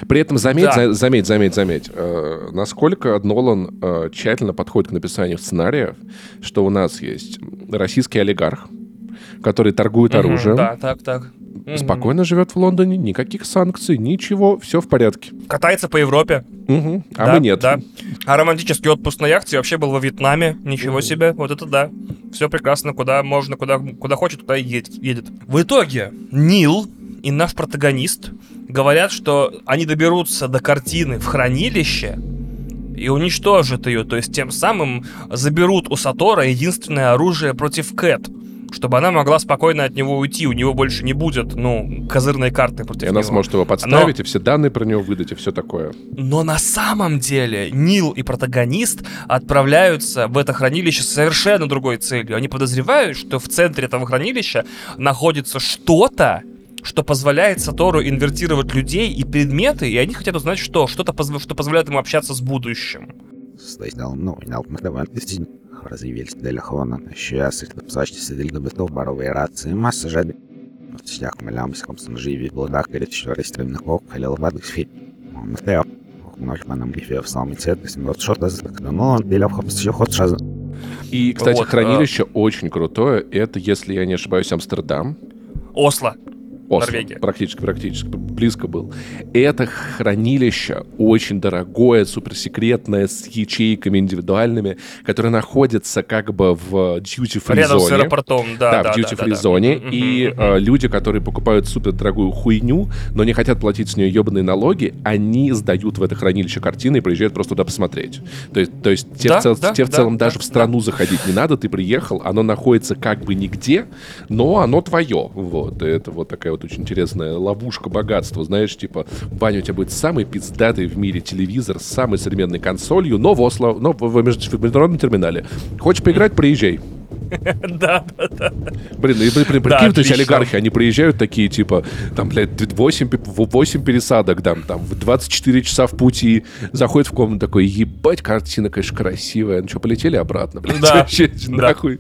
При этом заметь, Да. за- заметь, заметь, заметь, э, насколько Нолан э, тщательно подходит к написанию сценариев, что у нас есть российский олигарх, который торгует Мгм, оружием, Да, так, так. спокойно живет в Лондоне, никаких санкций, ничего, все в порядке. Катается по Европе. Мгм. А Да, мы нет. Да. А романтический отпуск на яхте вообще был во Вьетнаме. Ничего себе. Вот это да. Все прекрасно. Куда можно, куда, куда хочет, туда и едет. В итоге Нил и наш протагонист говорят, что они доберутся до картины в хранилище и уничтожат ее. То есть тем самым заберут у Сатора единственное оружие против Кэт. Чтобы она могла спокойно от него уйти. У него больше не будет, ну, козырной карты против И она него. сможет его подставить, и все данные про него выдать, и все такое. Но на самом деле Нил и протагонист отправляются в это хранилище с совершенно другой целью. Они подозревают, что в центре этого хранилища находится что-то, что позволяет Сатору инвертировать людей и предметы, и они хотят узнать, что. Что-то, позв- что позволяет ему общаться с будущим. Для хона, сейчас их сидели до бытов, боровые рации, масса жады. Вот всяк малям, с комсом живи, бладах, перед еще ресторинных ок, халил бадых сфи. Он стоял. Многих манам гифе в самом центре, вот что-то ну, он делял хопс, еще ход сразу. И, кстати, Вот, хранилище очень крутое. Это, если я не ошибаюсь, Амстердам. Осло. Осло. Норвегия. Практически, практически. Близко был. Это хранилище очень дорогое, суперсекретное, с ячейками индивидуальными, которое находится как бы в duty-free Рядом с аэропортом, да. Да, да, в да, duty-free да, да. зоне. Мгм, И э, люди, которые покупают супер дорогую хуйню, но не хотят платить с нее ебаные налоги, они сдают в это хранилище картины и приезжают просто туда посмотреть. То есть, то есть те, Да, в, цел- да, те в да, целом да, даже в страну заходить не надо, ты приехал, оно находится как бы нигде, но оно твое. Вот. И это вот такая вот очень интересная ловушка богатства. Знаешь, типа, Ваня, у тебя будет самый пиздатый в мире телевизор с самой современной консолью, но в Осло, но в, в меж- в международном терминале. Хочешь поиграть, приезжай. *laughs* Да, да, да. Блин, и, блин, блин, Да, прикинь, то есть олигархи, они приезжают такие, типа, там, блядь, 8, 8 пересадок, там, там, в 24 часа в пути, заходит в комнату такой, ебать, картина, конечно, красивая. Ну что, полетели обратно, блядь? *laughs* Да. нахуй.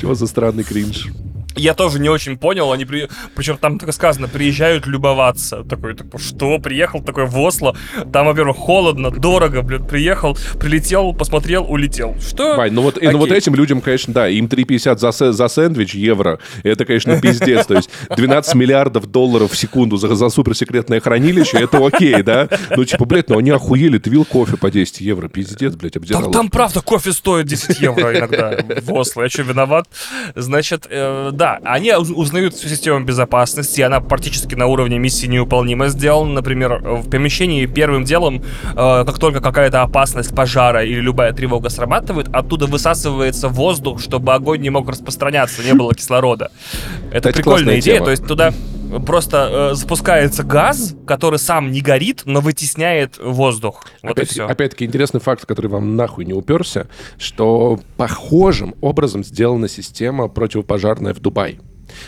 Чего за странный кринж? Я тоже не очень понял, они при... причем там так сказано, приезжают любоваться. Такой, такой, что, приехал такой в Осло, там, во-первых, холодно, дорого, блин, приехал, прилетел, посмотрел, улетел. Что? Вань, ну вот, и, ну вот Окей. этим людям, конечно, да, им 3,50 за, за сэндвич евро, это, конечно, пиздец. То есть 12 миллиардов долларов в секунду за, за суперсекретное хранилище, это окей, да? Ну, типа, блядь, ну они охуели, ты вил кофе по 10 евро, пиздец, блядь, обдирал. Там, там правда кофе стоит 10 евро иногда в Осло. Я что, виноват? Значит, э, да, они уз- узнают всю систему безопасности. Она практически на уровне миссии неуполнима сделана. Например, в помещении первым делом, э, как только какая-то опасность пожара или любая тревога срабатывает, оттуда высасывается воздух, чтобы огонь не мог распространяться, не было кислорода. Это прикольная идея. тема. То есть туда просто э, запускается газ, который сам не горит, но вытесняет воздух. Вот Опять-. Опять-таки интересный факт, который вам нахуй не уперся, что похожим образом сделана система противопожарная в Дубае.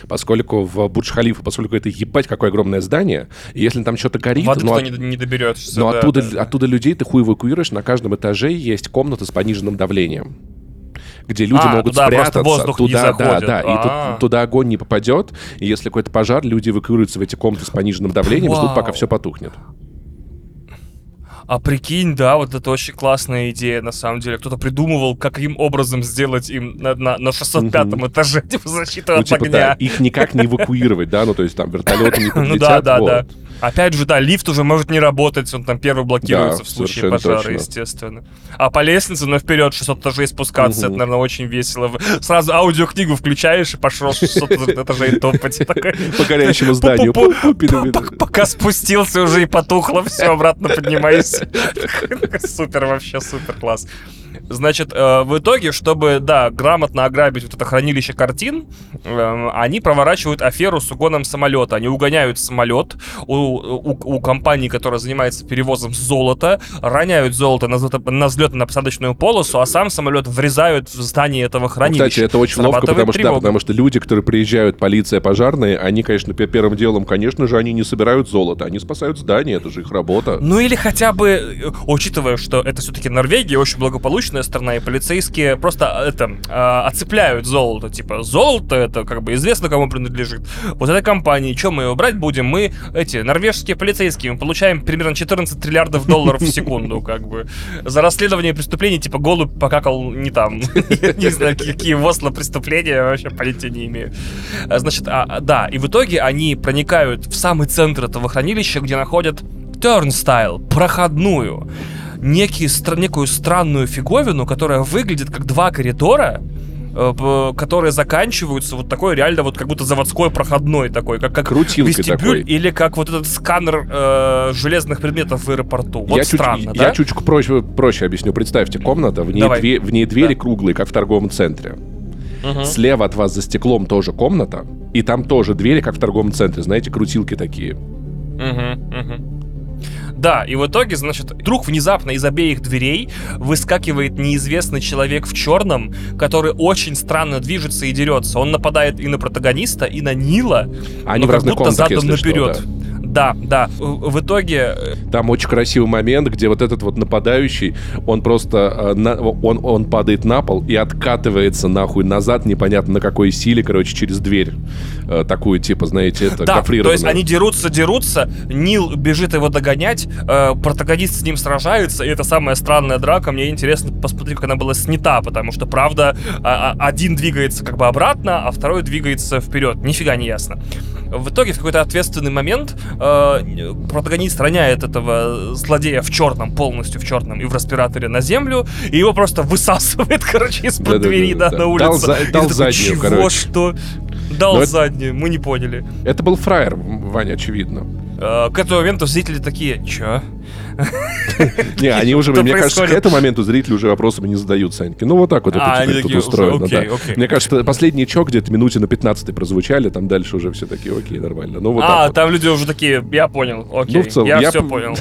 Поскольку в Бурдж-Халифа, поскольку это ебать какое огромное здание, и если там что-то горит, Воды ну, от- не, не доберешься. но да, оттуда, да, да. оттуда людей ты хуй эвакуируешь, на каждом этаже есть комната с пониженным давлением где люди А, могут туда спрятаться. воздух не туда, заходит. да, да. И А. тут- туда огонь не попадет. И если какой-то пожар, люди эвакуируются в эти комнаты с пониженным давлением, и ждут, Вау. пока все потухнет. А прикинь, да, вот это очень классная идея, на самом деле. Кто-то придумывал, каким образом сделать им на, на, на 605 этаже типа, защиту Ну, от типа, да, огня. их никак не эвакуировать, да, ну, то есть там вертолеты не подлетят. *laughs* Ну да, да, вот. да. Опять же, да, лифт уже может не работать, он там первый блокируется Да, в случае пожара, точно. естественно. А по лестнице, ну, вперед 600 этажей спускаться, Мгм. это, наверное, очень весело. Сразу аудиокнигу включаешь и пошел 600 этажей топать. По горящему *laughs* зданию. Пока спустился уже и потухло, все, обратно поднимайся. *laughs* Супер, вообще супер класс. Значит, э, в итоге, чтобы, да, грамотно ограбить вот это хранилище картин, э, они проворачивают аферу с угоном самолета. Они угоняют самолет у, у, у компании, которая занимается перевозом золота, роняют золото на, на взлетно-посадочную полосу, а сам самолет врезают в здание этого Ну, хранилища. Кстати, это очень ловко, потому что, да, потому что люди, которые приезжают, полиция, пожарные, они, конечно, пе- первым делом, конечно же, они не собирают золото, они спасают здание, это же их работа. Ну или хотя бы, э, учитывая, что это все-таки Норвегия, очень благополучная бездушная страна, и полицейские просто э, это э, оцепляют золото. Типа, золото это как бы известно, кому принадлежит. Вот этой компании, что мы его брать будем? Мы эти норвежские полицейские, мы получаем примерно 14 триллиардов долларов в секунду, как бы. За расследование преступлений, типа, голубь покакал не там. Не знаю, какие в преступления, вообще понятия не имею. А, Значит, а, да, и в итоге они проникают в самый центр этого хранилища, где находят turnstile, проходную, некий, стра- некую странную фиговину, которая выглядит как два коридора, э, которые заканчиваются вот такой реально вот как будто заводской проходной такой, как, как Крутилкой вестибюль такой. или как вот этот сканер э, железных предметов в аэропорту. Вот я чуть, странно, я да? чуть проще, проще объясню. Представьте, комната, в ней, Давай. две- в ней двери Да. круглые, как в торговом центре. Мгм. Слева от вас за стеклом тоже комната, и там тоже двери, как в торговом центре. Знаете, крутилки такие. Мгм, мгм. Да, и в итоге, значит, вдруг внезапно из обеих дверей выскакивает неизвестный человек в черном, который очень странно движется и дерется. Он нападает и на протагониста, и на Нила, Они но в как разных будто комнатах, задом если что, наперед. да. Да, да. В итоге э, Там очень красивый момент, где вот этот вот нападающий, он просто, э, он, он падает на пол и откатывается нахуй назад, непонятно на какой силе, короче, через дверь. Э, такую, типа, знаете, это Да, то есть они дерутся, дерутся, Нил бежит его догонять, протагонист с ним сражается, и это самая странная драка. Мне интересно посмотреть, как она была снята, потому что, правда, а- а- один двигается как бы обратно, а второй двигается вперед. Нифига не ясно. В итоге, в какой-то ответственный момент, э, протагонист роняет этого злодея в черном, полностью в черном, и в респираторе на землю, и его просто высасывает, *laughs* короче, из-под Да-да-да, двери да, да. на Дал улицу. за- дал такой, заднюю, Чего, короче. что? Дал Но это- заднюю, мы не поняли. Это был фраер, Ваня, очевидно. Э, К этому моменту зрители такие, чё? *laughs* Не, они уже, *laughs* мне кажется, к этому моменту зрители уже вопросами не задают, Саньки. Ну, вот так вот это А, теперь тут устроено, окей, да. окей. Мне кажется, последние чё где-то минуте на 15 прозвучали, там дальше уже все такие, окей, нормально. Ну, вот а, там люди уже такие, я понял, окей, Ну, целом, я, все *laughs* понял.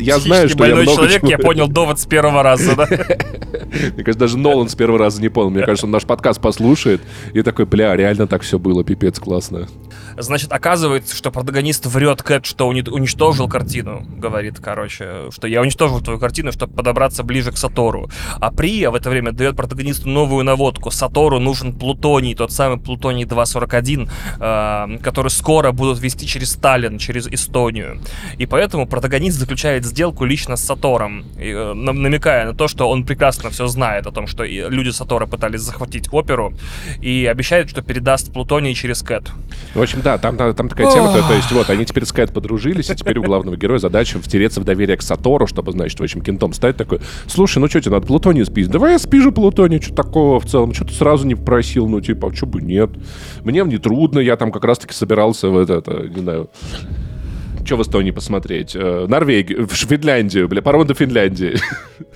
я знаю, что я много человек, я понял довод с первого раза, да. Мне кажется, даже Нолан с первого раза не понял. Мне кажется, он наш подкаст послушает и такой, бля, реально так все было, пипец, классно. Значит, оказывается, что протагонист врет Кэт, что уни- уничтожил картину, говорит, короче, что я уничтожил твою картину, чтобы подобраться ближе к Сатору. А Прия в это время дает протагонисту новую наводку. Сатору нужен плутоний, тот самый плутоний 241, э, который скоро будут вести через Сталин, через Эстонию. И поэтому протагонист заключает сделку лично с Сатором, э, нам- намекая на то, что он прекрасно все знает о том, что люди Сатора пытались захватить оперу, и обещает, что передаст плутоний через Кэт. В общем, да, там, там, там такая тема, то, то есть вот, они теперь с подружились, и теперь у главного героя задача втереться в доверие к Сатору, чтобы, значит, в общем, кентом стать такой, слушай, ну что тебе надо плутоний спить? Давай я спижу плутоний, что такого в целом, что ты сразу не просил, ну типа, а что бы нет? Мне не трудно, я там как раз-таки собирался в это, это, не знаю, что в Эстонии посмотреть? Э, Норвегию, в Финляндию, бля, паром до Финляндии.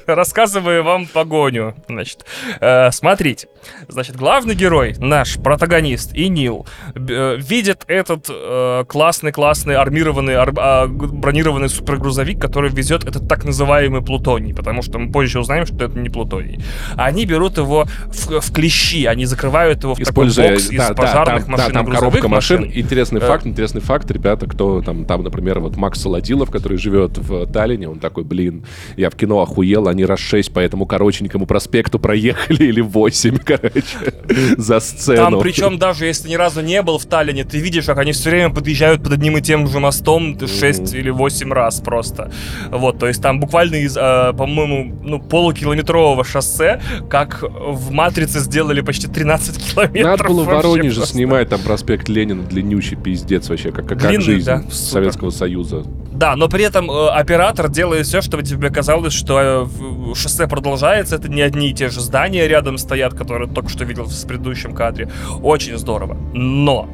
Рассказываю вам погоню. Значит, э, смотрите. Значит, главный герой, наш протагонист и Нил, э, видит этот э, классный-классный армированный, ар- а, бронированный супергрузовик, который везет этот так называемый плутоний, потому что мы позже узнаем, что это не плутоний. Они берут его в, в клещи, они закрывают его в Используя, такой бокс да, из да, пожарных там, машин да, там коробка машин. машин. Интересный Э. факт, интересный факт, ребята, кто там, там, например, вот Макс Солодилов, который живет в Таллине, он такой, блин, я в кино охуел, они раз шесть по этому коротенькому проспекту проехали или восемь, *laughs* короче, за сцену. Там, причем, даже если ни разу не был в Таллине, ты видишь, как они все время подъезжают под одним и тем же мостом 6 или 8 раз просто. Вот, то есть там буквально из, э, по-моему, ну, полукилометрового шоссе, как в «Матрице» сделали почти 13 километров. Надо было в Воронеже просто. снимать там проспект Ленина, длиннющий пиздец вообще, как, как Длинный, жизнь да, супер. Советского Союза. Да, но при этом э, оператор делает все, чтобы тебе казалось, что э, шоссе продолжается. Это не одни и те же здания рядом стоят, которые только что видел в предыдущем кадре. Очень здорово. Но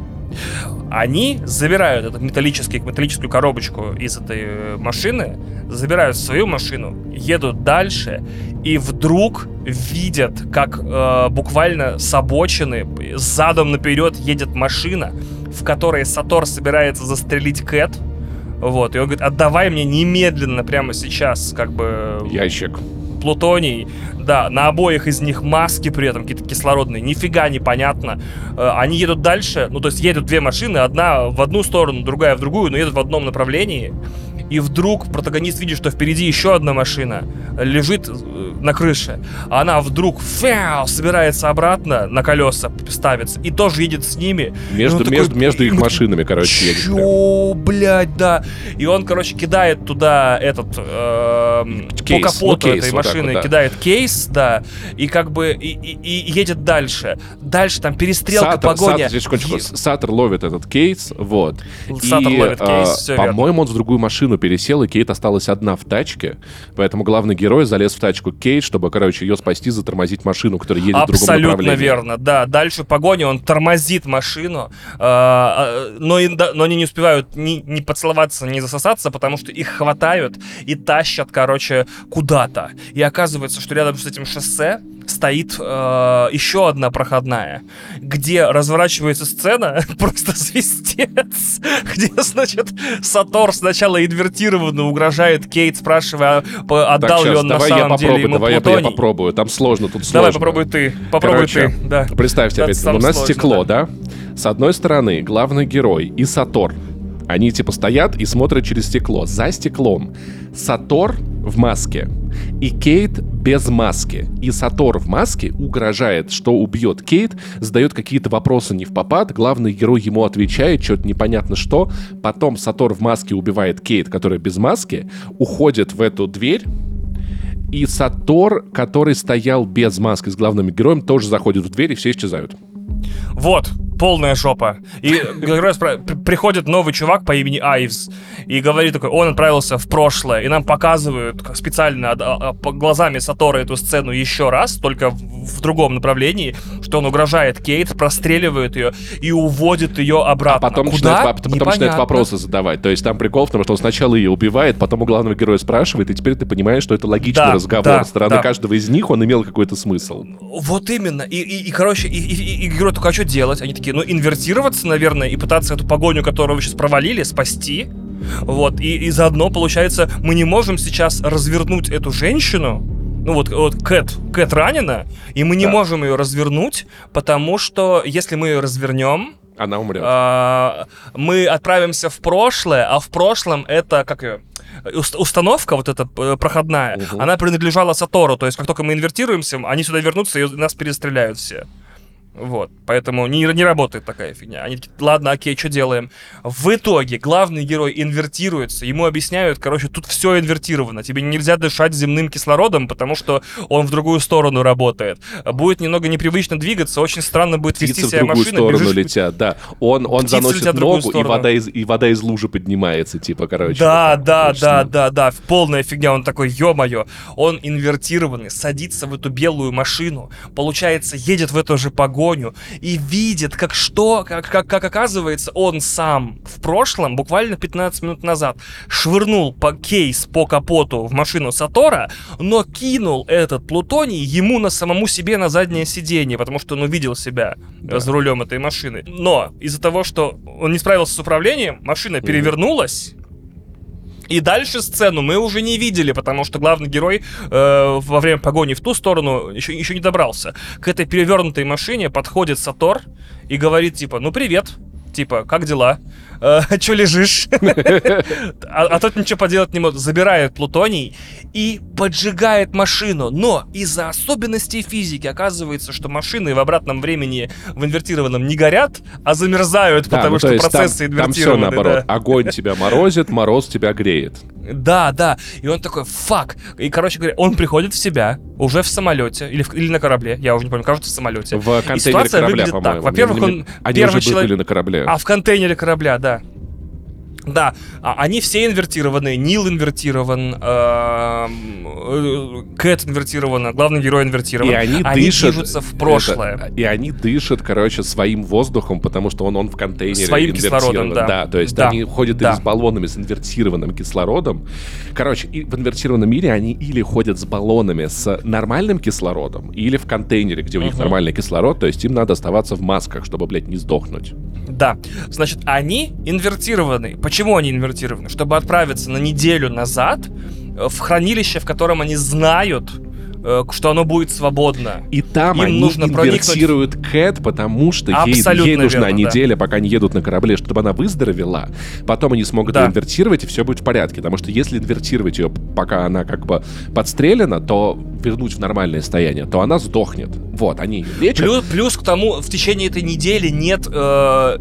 они забирают эту металлический, металлическую коробочку из этой э, машины, забирают свою машину, едут дальше и вдруг видят, как э, буквально с обочины, задом наперед едет машина, в которой Сатор собирается застрелить Кэт. Вот, и он говорит, отдавай мне немедленно, прямо сейчас, как бы, Ящик. плутоний. Да, на обоих из них маски при этом какие-то кислородные, нифига непонятно. Э, Они едут дальше, ну то есть едут две машины, одна в одну сторону, другая в другую, но едут в одном направлении. И вдруг протагонист видит, что впереди еще одна машина лежит э, на крыше. А она вдруг фяу, собирается обратно на колеса, ставится, и тоже едет с ними. Между, такой, между, между их ну, машинами, короче, едет. Чё, блядь, да. И он, короче, кидает туда этот эм, Кейс, по капоту ну, кейс, этой вот машины, вот, да. кидает кейс, да, и как бы и, и- и едет дальше. Дальше там перестрелка, Саттер, погоня. Секундочку, Е- Саттер ловит этот кейс, вот. Саттер И, ловит кейс, а, всё верно. По-моему, он в другую машину пересел, и Кейт осталась одна в тачке. Поэтому главный герой залез в тачку Кейт, чтобы, короче, ее спасти, затормозить машину, которая едет в другом Абсолютно направлении. верно, да. Дальше погоня, он тормозит машину, а, но, и но они не успевают ни, ни поцеловаться, ни засосаться, потому что их хватают и тащат, короче, куда-то. И оказывается, что рядом с этим шоссе стоит э, еще одна проходная, где разворачивается сцена, *laughs* просто свистец, *laughs* где, значит, Сатор сначала инвертированно угрожает Кейт, спрашивая, а, Так, отдал ли он на самом деле ему давай я, я плутоний. попробую. Там сложно, тут сложно. Давай, попробуй ты. Попробуй Короче, ты, да. Представьте, опять, у нас сложно, стекло, да? С одной стороны главный герой и Сатор. Они типа стоят и смотрят через стекло. За стеклом Сатор в маске и Кейт без маски. И Сатор в маске угрожает, что убьет Кейт, задает какие-то вопросы не в попад, главный герой ему отвечает, что-то непонятно что. Потом Сатор в маске убивает Кейт, которая без маски, уходит в эту дверь, и Сатор, который стоял без маски с главным героем, тоже заходит в дверь, и все исчезают. Вот, полная жопа. И герой спра- при- приходит новый чувак по имени Айвс и говорит такой, он отправился в прошлое, и нам показывают специально а- а- глазами Сатора эту сцену еще раз, только в, другом направлении, что он угрожает Кейт, простреливает ее и уводит ее А обратно. потом, Куда? начинает, воп- потом начинает Непонятно. вопросы задавать. То есть там прикол в том, что он сначала ее убивает, потом у главного героя спрашивает, и теперь ты понимаешь, что это логичный Да, разговор. да, Со стороны да. каждого из них он имел какой-то смысл. Вот именно. И, и, и, короче, и, и, и- и герой только, а что делать? Они такие, ну, инвертироваться, наверное, и пытаться эту погоню, которую вы сейчас провалили, спасти. Вот, и, и заодно, получается, мы не можем сейчас развернуть эту женщину, ну вот, вот Кэт, Кэт ранена, и мы не Да. можем ее развернуть, потому что если мы ее развернем, Она умрет. а, мы отправимся в прошлое, а в прошлом это как ее уст- установка вот эта э, проходная, Мгм. она принадлежала Сатору, то есть как только мы инвертируемся, они сюда вернутся и нас перестреляют все. Вот, поэтому не, не работает такая фигня. Они такие, ладно, окей, что делаем? В итоге главный герой инвертируется, ему объясняют, короче, тут все инвертировано. Тебе нельзя дышать земным кислородом, потому что он в другую сторону работает. Будет немного непривычно двигаться, очень странно будет вести Птицы в себя другую машина. сторону бежишь- летят, да. Он, он Птицы заносит в ногу, и вода, из, и вода из лужи поднимается, типа, короче. Да, вот да, Очень да, да, да, полная фигня. Он такой, ё-моё, он инвертированный, садится в эту белую машину, получается, едет в эту же погоню и видит, как что, как, как, как оказывается, он сам в прошлом, буквально 15 минут назад, швырнул по кейс по капоту в машину Сатора, но кинул этот плутоний ему на самому себе на заднее сиденье, потому что он увидел себя э, за рулем этой машины. Но из-за того, что он не справился с управлением, машина перевернулась, и дальше сцену мы уже не видели, потому что главный герой э, во время погони в ту сторону еще, еще не добрался. К этой перевернутой машине подходит Сатор и говорит типа, ну привет, типа, как дела? Э, *laughs* Че лежишь? *laughs* А а тот ничего поделать не может. Забирает плутоний и поджигает машину. Но из-за особенностей физики оказывается, что машины в обратном времени в инвертированном не горят, а замерзают, Да, потому ну, то что процессы там, там все инвертированы. наоборот. да. Огонь тебя морозит, мороз тебя греет. Да, да. И он такой, фак. И, короче говоря, он приходит в себя уже в самолете или, в- или на корабле. Я уже не помню, кажется, в самолете. В И контейнере ситуация корабля, выглядит так. Во-первых, он Они первый человек... на корабле. А в контейнере корабля, да. Да, а они все инвертированы. Нил инвертирован, эм, э, Кэт инвертирована, главный герой инвертирован. И они, дышат... движутся в прошлое. это, и они дышат, короче, своим воздухом, потому что он, он в контейнере Своим кислородом, да. Да, то есть Да, они ходят да. или с баллонами с инвертированным кислородом. Короче, и в инвертированном мире они или ходят с баллонами с нормальным кислородом, или в контейнере, где у них Мгм. нормальный кислород, то есть им надо оставаться в масках, чтобы, блядь, не сдохнуть. Да, значит, они инвертированы. Почему они инвертированы? Чтобы отправиться на неделю назад э, в хранилище, в котором они знают, что оно будет свободно. И там Им они нужно проникнуть- инвертируют Кэт, потому что ей, Абсолютно ей нужна верно, да. неделя, пока они едут на корабле, чтобы она выздоровела. Потом они смогут Да. ее инвертировать, и все будет в порядке. Потому что если инвертировать ее, пока она как бы подстрелена, то вернуть в нормальное состояние, то она сдохнет. Вот, они ее лечат. Плюс, плюс к тому, в течение этой недели нет э,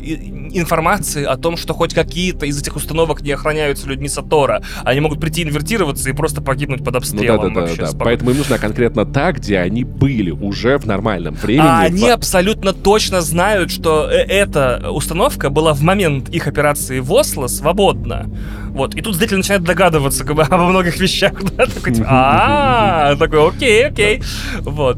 информации о том, что хоть какие-то из этих установок не охраняются людьми Сатора. Они могут прийти инвертироваться и просто погибнуть под Ну да, обстрелом. да, да, да. Поэтому им нужна конкретно та, где они были уже в нормальном времени. А они в- абсолютно точно знают, что э- эта установка была в момент их операции в Осло свободна. Вот. И тут зритель начинает догадываться как бы, *laughs* обо многих вещах. *laughs* Да? Такой, типа, а такой, окей, окей. Вот.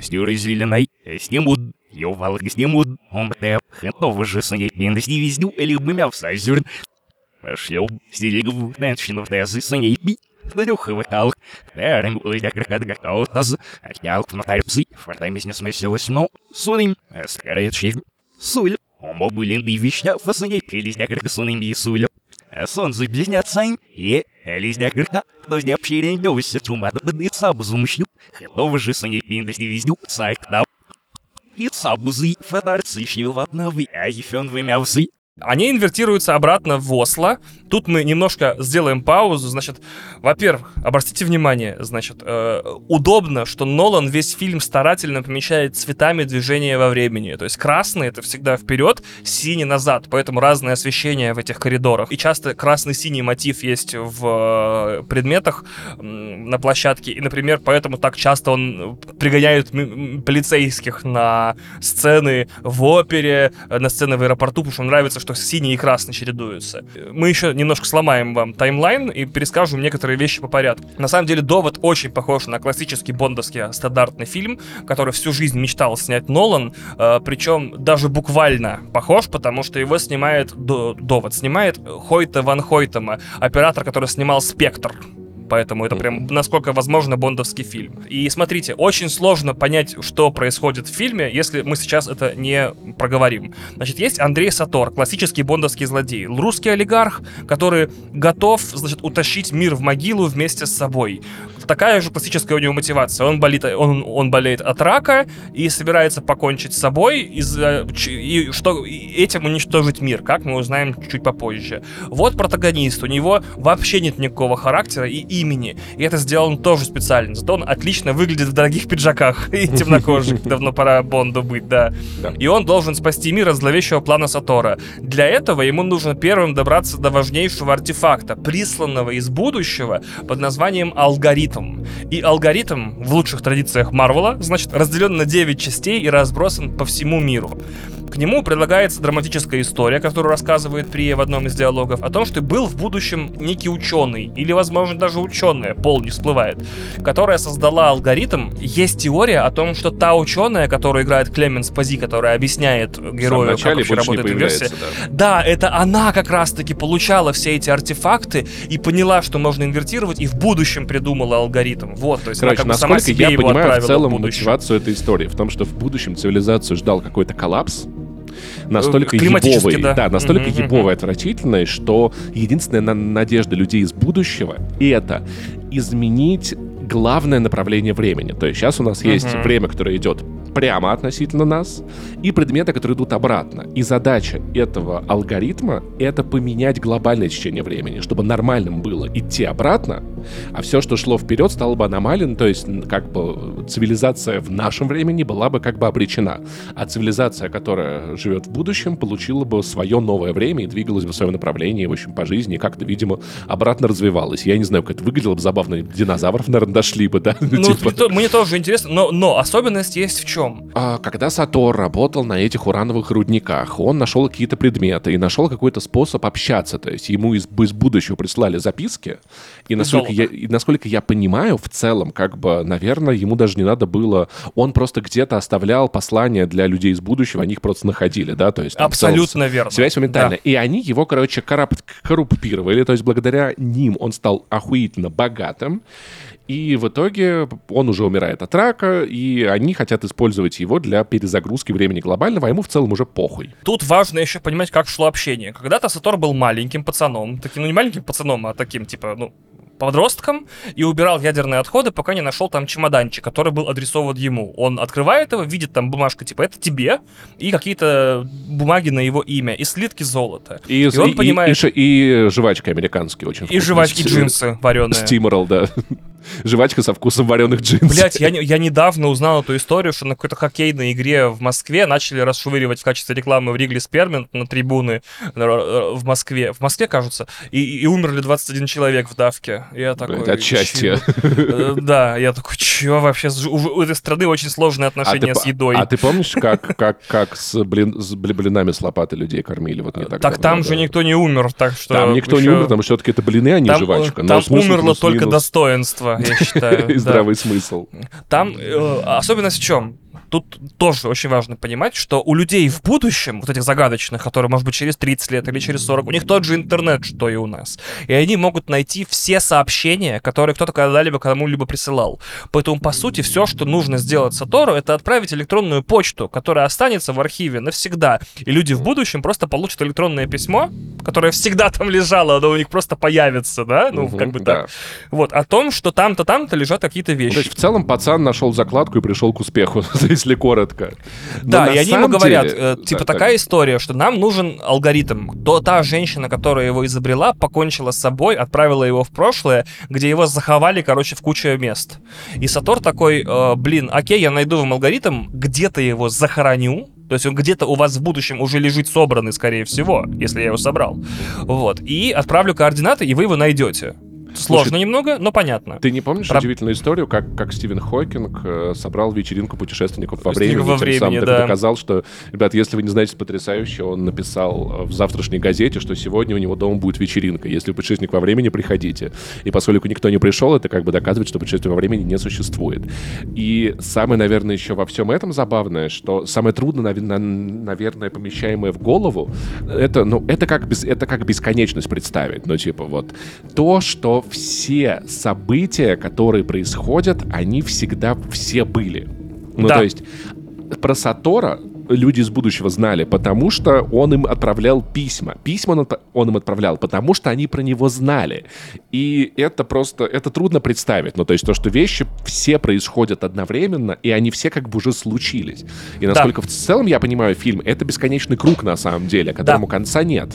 Стюры зеленой снимут, его валки снимут, он бдеп, хэнтова же санейпинность не вездю, или бымя в сайзюрн. Пошлём, стилигу, нэншинов дэзы санейпи, Дэрэм улыдя кракат гактаутаз, отнял в нотарипсы, фортамис не смесилась, но суним, эскарет шив, суль, омо былин и вишня, фасуней пилизня крак суним и сулю. Солнце близнятся, и лизня крка, но с необщирен дёвся тума, да да сабу зумщу, хэнтова же санейпинность не вездю, сайк дав. И сабузы, фатарцы, шиватновы, а ефен вымявсы, Они инвертируются обратно в Осло. Тут мы немножко сделаем паузу. Значит, во-первых, обратите внимание, значит, э, удобно, что Нолан весь фильм старательно помещает цветами движения во времени. То есть красный это всегда вперед, синий назад. Поэтому разное освещение в этих коридорах. И часто красный-синий мотив есть в э, предметах м, на площадке. И, например, поэтому так часто он пригоняет м- м, полицейских на сцены в опере, э, на сцены в аэропорту, потому что нравится, что синий и красный чередуются. Мы еще немножко сломаем вам таймлайн и перескажем некоторые вещи по порядку. На самом деле, «Довод» очень похож на классический бондовский стандартный фильм, который всю жизнь мечтал снять Нолан, э, причем даже буквально похож, потому что его снимает До- «Довод», снимает Хойта Ван Хойтема, оператор, который снимал «Спектр», Поэтому это прям, насколько возможно, бондовский фильм. И смотрите, очень сложно понять, что происходит в фильме, если мы сейчас это не проговорим. Значит, есть Андрей Сатор, классический бондовский злодей. Русский олигарх, который готов, значит, утащить мир в могилу вместе с собой. Такая же классическая у него мотивация. Он, болит, он, он болеет от рака и собирается покончить с собой, из-за ч- и что и этим уничтожить мир, как мы узнаем чуть попозже. Вот протагонист, у него вообще нет никакого характера и имени, и это сделано тоже специально. Зато он отлично выглядит в дорогих пиджаках *laughs* и темнокожих. Давно пора Бонду быть. Да. И он должен спасти мир от зловещего плана Сатора. Для этого ему нужно первым добраться до важнейшего артефакта, присланного из будущего под названием алгоритм. И алгоритм в лучших традициях Марвела, значит, разделен на 9 частей и разбросан по всему миру. К нему предлагается драматическая история, которую рассказывает Прия в одном из диалогов, о том, что был в будущем некий ученый, или, возможно, даже ученая, пол не всплывает, которая создала алгоритм. Есть теория о том, что та ученая, которую играет Клеменс Пази, которая объясняет герою, как вообще работает появляется, да. да, это она как раз-таки получала все эти артефакты и поняла, что можно инвертировать, и в будущем придумала алгоритм. Вот, то есть Короче, она как бы сама себе я его понимаю в целом будущее. мотивацию этой истории в том, что в будущем цивилизацию ждал какой-то коллапс, настолько Э, климатически, ебовый, да. настолько Мгм, мгм. ебовый, отвратительный, что единственная на- надежда людей из будущего это изменить главное направление времени. То есть сейчас у нас есть Мгм. время, которое идет прямо относительно нас, и предметы, которые идут обратно. И задача этого алгоритма — это поменять глобальное течение времени, чтобы нормальным было идти обратно, а все, что шло вперед, стало бы аномалией, то есть как бы цивилизация в нашем времени была бы как бы обречена, а цивилизация, которая живет в будущем, получила бы свое новое время и двигалась бы в своем направлении, в общем, по жизни, как-то, видимо, обратно развивалась. Я не знаю, как это выглядело бы забавно, динозавров, наверное, дошли бы, да? *laughs* Ну, Типа. мне тоже интересно, но, но особенность есть в чем? А, Когда Сатор работал на этих урановых рудниках, он нашел какие-то предметы и нашел какой-то способ общаться. То есть ему из, из будущего прислали записки. И насколько, я, и насколько я понимаю, в целом, как бы, наверное, ему даже не надо было... Он просто где-то оставлял послания для людей из будущего, они их просто находили, да? То есть, там в целом Абсолютно верно. Связь моментальная. Да. И они его, короче, коррумпировали. То есть благодаря ним он стал охуительно богатым. И в итоге он уже умирает от рака, и они хотят использовать его для перезагрузки времени глобального, а ему в целом уже похуй. Тут важно еще понимать, как шло общение. Когда-то Сатор был маленьким пацаном, таким, ну не маленьким пацаном, а таким, типа, ну, подростком и убирал ядерные отходы, пока не нашел там чемоданчик, который был адресован ему. Он открывает его, видит там бумажку, типа, это тебе, и какие-то бумаги на его имя, и слитки золота. И, И он и- понимает- и и жвачки американские очень И вкусные. жвачки С- джинсы вареные. Стиморал, да. *laughs* Жвачка со вкусом вареных джинсов. Блять, я, я недавно узнал эту историю, что на какой-то хоккейной игре в Москве начали расшвыривать в качестве рекламы в Ригли Спермент на трибуны э, э, в Москве. В Москве, кажется. И, и умерли 21 человек в давке. Я такой... Блядь, от счастья. «Чё?» Э, Да, я такой, чё вообще? У этой страны очень сложные А отношения с едой. А ты помнишь, как, как, как с, блин, с бли- блинами с лопаты людей кормили? Вот не так Так там же никто не умер, так что... Там никто не умер, потому что все-таки это блины, а не Там, э, жвачка. Там умерло только достоинство, я считаю. *laughs* И здравый смысл. Там э, особенность в чем? Тут тоже очень важно понимать, что у людей в будущем, вот этих загадочных, которые, может быть, через 30 лет или через 40, у них тот же интернет, что и у нас. И они могут найти все сообщения, которые кто-то когда-либо кому-либо присылал. Поэтому, по сути, все, что нужно сделать Сатору, это отправить электронную почту, которая останется в архиве навсегда. И люди в будущем просто получат электронное письмо, которое всегда там лежало, оно у них просто появится, да? Ну, Мгм, как бы да. так. Вот, о том, что там-то, там-то лежат какие-то Ну, вещи. То есть, в целом, пацан нашел закладку и пришел к успеху, *laughs* если коротко. Но Да, и они ему говорят, деле- э, да, типа, так. такая история, что нам нужен алгоритм. То та женщина, которая его изобрела, покончила с собой, отправила его в прошлое, где его заховали, короче, в кучу мест. И Сатор такой, э, блин, окей, я найду вам алгоритм, где-то его захороню, то есть он где-то у вас в будущем уже лежит собранный, скорее всего, если я его собрал. Вот. И отправлю координаты, и вы его найдете. Сложно Слушай, немного, но понятно. Ты не помнишь Про- удивительную историю, как, как Стивен Хокинг э, собрал вечеринку путешественников во времени, во тем времени, самым так да. доказал, что, ребят, если вы не знаете потрясающе, он написал в завтрашней газете, что сегодня у него дома будет вечеринка. Если вы путешественник во времени, приходите. И поскольку никто не пришел, это как бы доказывает, что путешествие во времени не существует. И самое, наверное, еще во всем этом забавное, что самое трудно, наве- на- наверное, помещаемое в голову, это, ну, это как, это как бесконечность представить. Ну, типа, вот, то, что все события, которые происходят, они всегда все были. Ну, Да. то есть, про Сатора люди из будущего знали, потому что он им отправлял письма. Письма он, он им отправлял, потому что они про него знали. И это просто, это трудно представить. Ну, то есть то, что вещи все происходят одновременно, и они все как бы уже случились. И насколько в целом я понимаю фильм, это бесконечный круг на самом деле, которому конца нет.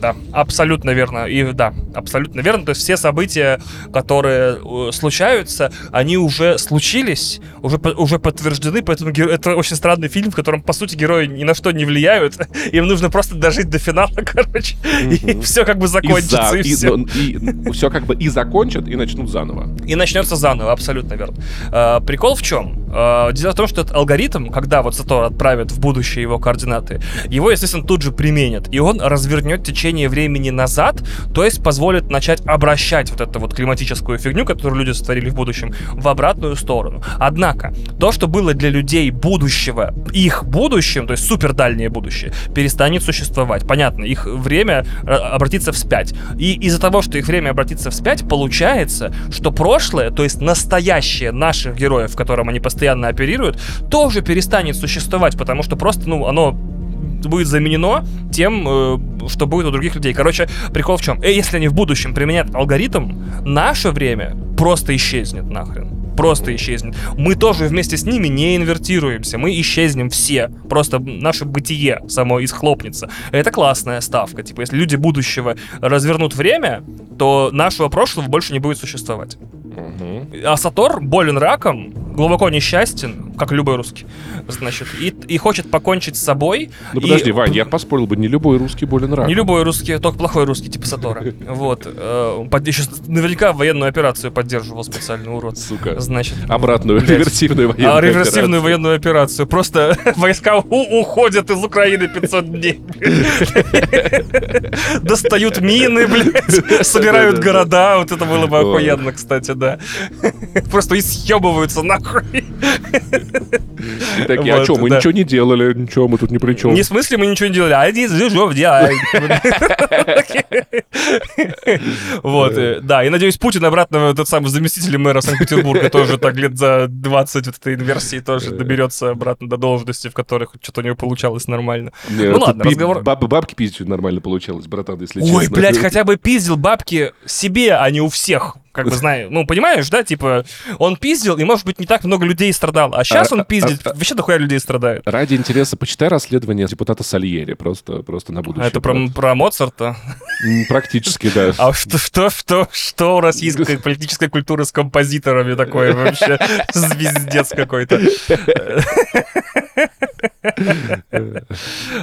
Да, абсолютно верно. И да, абсолютно верно. То есть все события, которые э, случаются, они уже случились, уже, уже подтверждены, поэтому это очень странный фильм, в котором, по сути, герои ни на что не влияют. *laughs* Им нужно просто дожить до финала, *laughs* короче, и Мгм. *laughs* все как бы И, закончится, и, все. все как бы и закончат, и начнут заново. И начнется заново, абсолютно верно. Э, прикол в чем? Э, дело в том, что этот алгоритм, когда вот Сатор отправит в будущее его координаты, его, естественно, тут же применят. И он развернет течение времени назад, то есть позволит начать обращать вот эту вот климатическую фигню, которую люди сотворили в будущем, в обратную сторону. Однако, то, что было для людей будущего, их будущем, то есть супер дальнее будущее, перестанет существовать. Понятно, их время э, обратится вспять. И из-за того, что их время обратится вспять, получается, что прошлое, то есть настоящее наших героев, в котором они постоянно оперируют, тоже перестанет существовать, потому что просто, ну, оно будет заменено тем, э, что будет у других людей. Короче, прикол в чем? Э, если они в будущем применят алгоритм, наше время просто исчезнет нахрен. Просто исчезнет. Мы тоже вместе с ними не инвертируемся. Мы исчезнем все. Просто наше бытие само исхлопнется. Это классная ставка. Типа, если люди будущего развернут время, то нашего прошлого больше не будет существовать. А Сатор болен раком, глубоко несчастен, как любой русский, значит, и, и хочет покончить с собой. Ну И- подожди, Вань, я поспорил бы, не любой русский болен раком. Не любой русский, только плохой русский, типа Сатора. *laughs* Вот. э, еще наверняка военную операцию поддерживал специальный урод. Сука. Значит. Обратную, блядь. реверсивную военную А реверсивную операцию. военную операцию. Просто *laughs* войска у- уходят из Украины 500 дней. *laughs* Достают мины, блядь, собирают города. Вот это было бы охуенно, кстати, да. Просто и съебываются нахуй. И такие, а что, мы ничего не делали, ничего, мы тут ни при чем. Не в смысле мы ничего не делали, а здесь что делать? Вот, э, да, и надеюсь, Путин обратно, тот самый заместитель мэра Санкт-Петербурга, тоже так лет за 20 вот этой инверсии тоже доберется обратно до должности, в которых что-то у него получалось нормально. Не, Ну ладно, пи- разговор... баб- Бабки пиздить нормально получалось, братан, если Ой, честно. блядь, хотя бы пиздил бабки себе, а не у всех. Как бы знаю, ну, понимаешь, да, типа, он пиздил, и, может быть, не так много людей страдало. А сейчас А, он а, пиздит, а, вообще дохуя людей страдает. Ради интереса почитай расследование депутата Сальери, просто, просто на будущее. А это про, про Моцарта? Практически, да. А что, что, что, что у российской политической культуры с композиторами такое вообще? Звездец какой-то.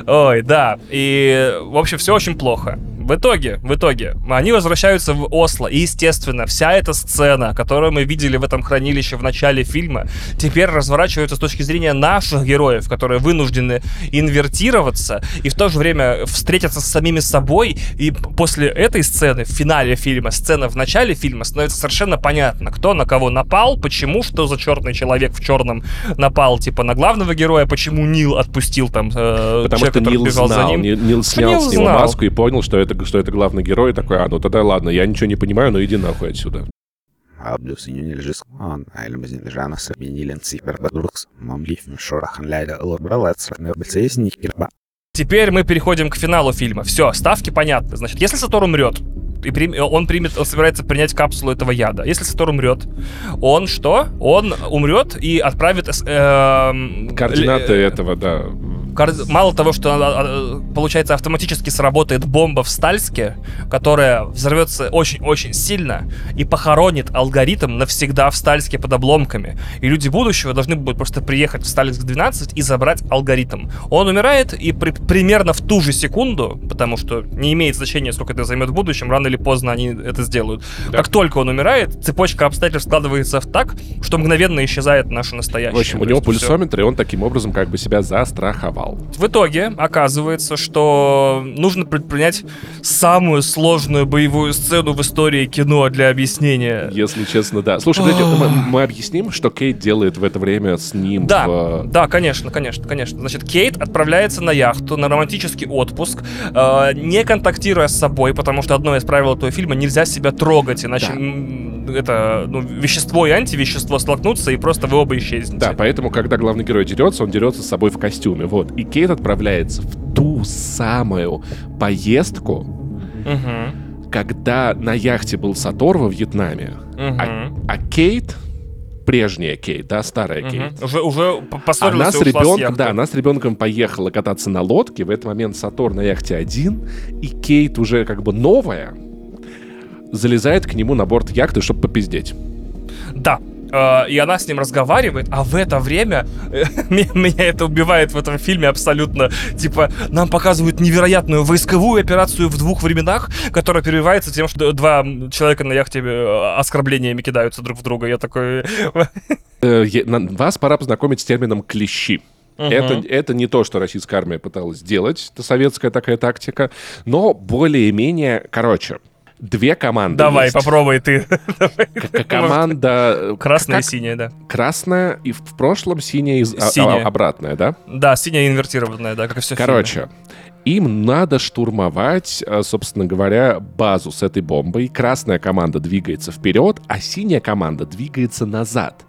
Ой, да. И, в общем, все очень плохо. В итоге, в итоге, они возвращаются в Осло. И, естественно, вся эта сцена, которую мы видели в этом хранилище в начале фильма, теперь разворачивается с точки зрения наших героев, которые вынуждены инвертироваться и в то же время встретиться с самими собой. И после этой сцены, в финале фильма, сцена в начале фильма, становится совершенно понятно, кто на кого напал, почему, что за черный человек в черном напал, типа, на главного героя, почему Нил отпустил там э, Потому человека, что который Нил бежал знал, за ним. Нил, Нил снял Нил с него знал. маску и понял, что это, что это главный герой, и такой, а, ну тогда ладно, я ничего не понимаю, но иди нахуй отсюда. Абдус Юнильжис Он, Айлмазин Жана Сабинилен Ципер Бадрукс, Мамлиф Шорахан Ляйда Лорбралец, Небецейс Никельба. Теперь мы переходим к финалу фильма. Все, ставки понятны. Значит, если Сатор умрет, и прим- он примет, он собирается принять капсулу этого яда. Если Сатор умрет, он что? Он умрет и отправит эм, Координаты л- этого, да. Мало того, что, а, получается, автоматически сработает бомба в Стальске, которая взорвется очень-очень сильно и похоронит алгоритм навсегда в Стальске под обломками. И люди будущего должны будут просто приехать в Стальск 12 и забрать алгоритм. Он умирает, и при- примерно в ту же секунду, потому что не имеет значения, сколько это займет в будущем, рано или поздно они это сделают. Да. Как только он умирает, цепочка обстоятельств складывается в так, что мгновенно исчезает наше настоящее. В общем, у него пульсометр, и он таким образом как бы себя застраховал. В итоге оказывается, что нужно предпринять самую сложную боевую сцену в истории кино для объяснения. Если честно, да. Слушай, подожди, мы, мы объясним, что Кейт делает в это время с ним Да, в... да, конечно, конечно, конечно. Значит, Кейт отправляется на яхту на романтический отпуск, э, не контактируя с собой, потому что одно из правил этого фильма нельзя себя трогать, иначе Да. это ну, вещество и антивещество столкнутся и просто вы оба исчезнете. Да, поэтому, когда главный герой дерется, он дерется с собой в костюме. Вот. И Кейт отправляется в ту самую поездку, Мгм, когда на яхте был Сатор во Вьетнаме, мгм, а, а Кейт, прежняя Кейт, да, старая мгм. Кейт, Уже, уже поссорилась она с ребенком, да, она с ребенком поехала кататься на лодке. В этот момент Сатор на яхте один, и Кейт уже как бы новая залезает к нему на борт яхты, чтобы попиздеть. Да. Э, И она с ним разговаривает, а в это время э, *laughs* ме- меня это убивает в этом фильме абсолютно. Типа, нам показывают невероятную войсковую операцию в двух временах, которая перерывается тем, что два человека на яхте э, оскорблениями кидаются друг в друга. Я такой... *laughs* Вас пора познакомить с термином «клещи». Это, это не то, что российская армия пыталась сделать, это советская такая тактика, но более-менее, короче, две команды Давай, есть. попробуй ты. *laughs* Команда э, Красная и синяя, да. красная и в прошлом синяя, из- а- а- Синяя. обратная, да? Да, синяя инвертированная, да, как и все Короче, им надо штурмовать, э, собственно говоря, базу с этой бомбой. Красная команда двигается вперед, а синяя команда двигается назад.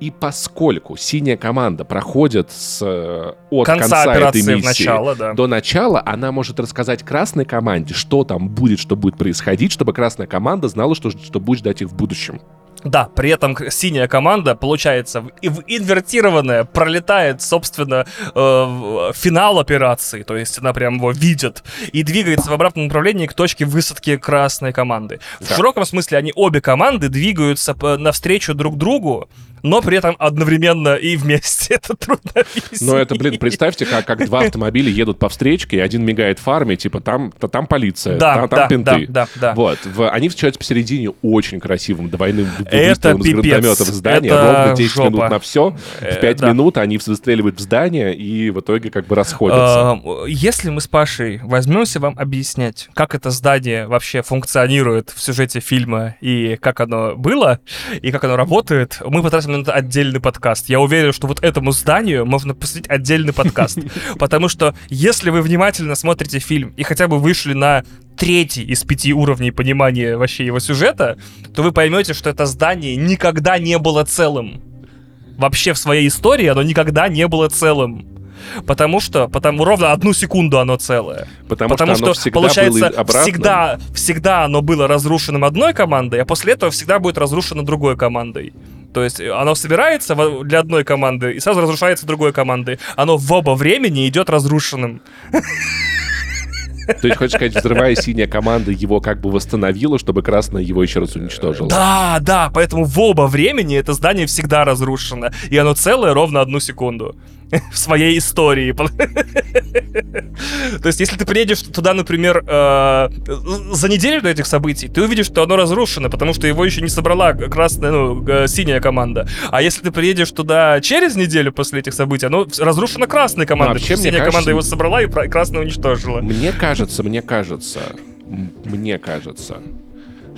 И поскольку синяя команда проходит с, э, от Конца конца, этой миссии начало, да. до начала, она может рассказать красной команде, что там будет, что будет происходить, чтобы красная команда знала, что, что будет ждать их в будущем. Да, при этом синяя команда, получается, в, и в инвертированная пролетает, собственно, э, в- финал операции, то есть она прям его видит, и двигается в обратном направлении к точке высадки красной команды. В Да. широком смысле они обе команды двигаются навстречу друг другу, но при этом одновременно и вместе. *laughs* Это трудно объяснить. Но это, блин, представьте, как, как два автомобиля едут по встречке, и один мигает фарами, типа там, та- там полиция, Да, там, да, там пинты. да, да, да. Вот, в- они встречаются посередине очень красивым двойным выстрелом пипец. гранатометов в здание, Это ровно 10 жопа. минут на все. Э, В 5 да. минут они выстреливают в здание и в итоге как бы расходятся. Э, Если мы с Пашей возьмемся вам объяснять, как это здание вообще функционирует в сюжете фильма и как оно было, и как оно работает, мы потратим это отдельный подкаст. Я уверен, что вот этому зданию можно посвятить отдельный подкаст. *laughs* Потому что если вы внимательно смотрите фильм и хотя бы вышли на третий из пяти уровней понимания вообще его сюжета, то вы поймете, что это здание никогда не было целым. Вообще в своей истории оно никогда не было целым. Потому что, потому ровно одну секунду оно целое. Потому, Потому что, что, всегда получается, всегда, всегда оно было разрушенным одной командой, а после этого всегда будет разрушено другой командой. То есть э, оно собирается для одной команды и сразу разрушается другой командой. Оно в оба времени идет разрушенным. То есть, хочешь сказать, взрывая синяя команда его как бы восстановила, чтобы красная его еще раз уничтожила. Да, да, поэтому в оба времени это здание всегда разрушено. И оно целое ровно одну секунду. *laughs* В своей истории. *laughs* То есть, если ты приедешь туда, например, э, за неделю до этих событий, ты увидишь, что оно разрушено, потому что его еще не собрала красная, ну, э, синяя команда. А если ты приедешь туда через неделю после этих событий, оно разрушено красной командой. вообще, синяя кажется, команда его собрала и красную уничтожила. Мне кажется, мне кажется, мне кажется,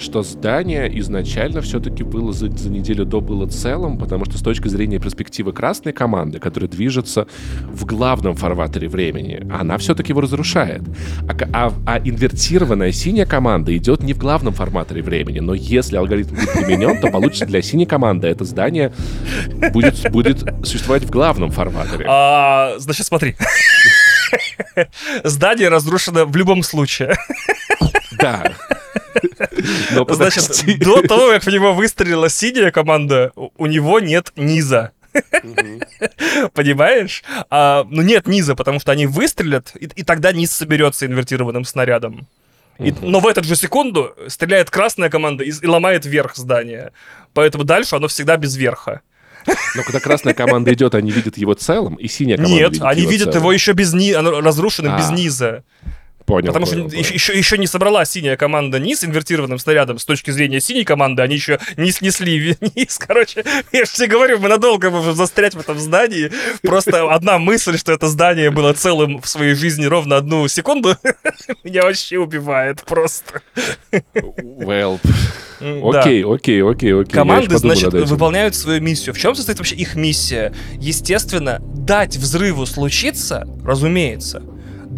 что здание изначально все-таки было за, за неделю до было целым, потому что с точки зрения перспективы красной команды, которая движется в главном фарватере времени, она все-таки его разрушает. А, а- а инвертированная синяя команда идет не в главном форматоре времени, но если алгоритм будет применен, то получится для синей команды это здание будет, будет существовать в главном фарватере. А, значит, смотри. *laughs* Здание разрушено в любом случае. Да. *laughs* Но Значит, подожди. до того, как в него выстрелила синяя команда, у него нет низа. *laughs* Понимаешь? А, ну нет низа, потому что они выстрелят, и, и тогда низ соберется инвертированным снарядом. И- но в эту же секунду стреляет красная команда и, и ломает верх здания. Поэтому дальше оно всегда без верха. Но когда красная команда идет, они видят его целым, и синяя команда Нет, видит они его видят целым. его еще без ни... оно разрушенным без А, низа. Понял, Потому понял, что понял. еще, еще, не собрала синяя команда низ инвертированным снарядом с точки зрения синей команды, они еще не снесли ви- *laughs* низ. Короче, я же тебе говорю, мы надолго можем застрять в этом здании. Просто одна мысль, что это здание было целым в своей жизни ровно одну секунду, *laughs* меня вообще убивает просто. Well, *laughs* окей, окей, окей, окей. Команды, значит, выполняют свою миссию. В чем состоит вообще их миссия? Естественно, дать взрыву случиться, разумеется.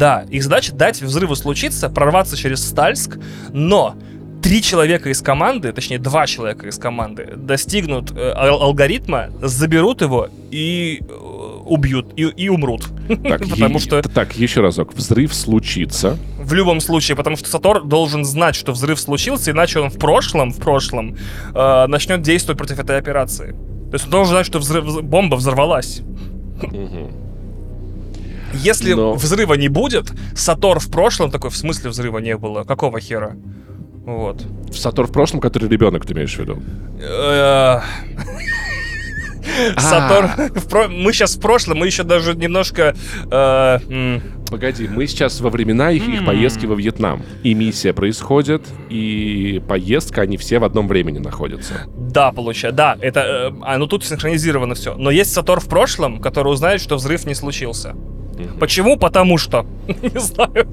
Да, их задача дать взрыву случиться, прорваться через Стальск, но три человека из команды, точнее два человека из команды, достигнут э, ал- алгоритма, заберут его и э, убьют, и, и умрут. Так, *laughs* Потому что Так, еще разок. Взрыв случится. в любом случае, потому что Сатор должен знать, что взрыв случился, иначе он в прошлом, в прошлом э, начнет действовать против этой операции. То есть он должен знать, что взрыв- вз- бомба взорвалась. Если Но- взрыва не будет, Сатор в прошлом такой, в смысле взрыва не было? Какого хера? Вот. Сатор в прошлом, который ребенок, ты имеешь в виду? Э, А. Сатор... Мы сейчас в прошлом, мы еще даже немножко... э, Погоди, мы сейчас во времена их, их поездки во Вьетнам. И миссия происходит, и поездка, они все в одном времени находятся. Да, получается, да, это, э, а, ну тут синхронизировано все. Но есть Сатор в прошлом, который узнает, что взрыв не случился. Почему? Потому что. *laughs* Не знаю.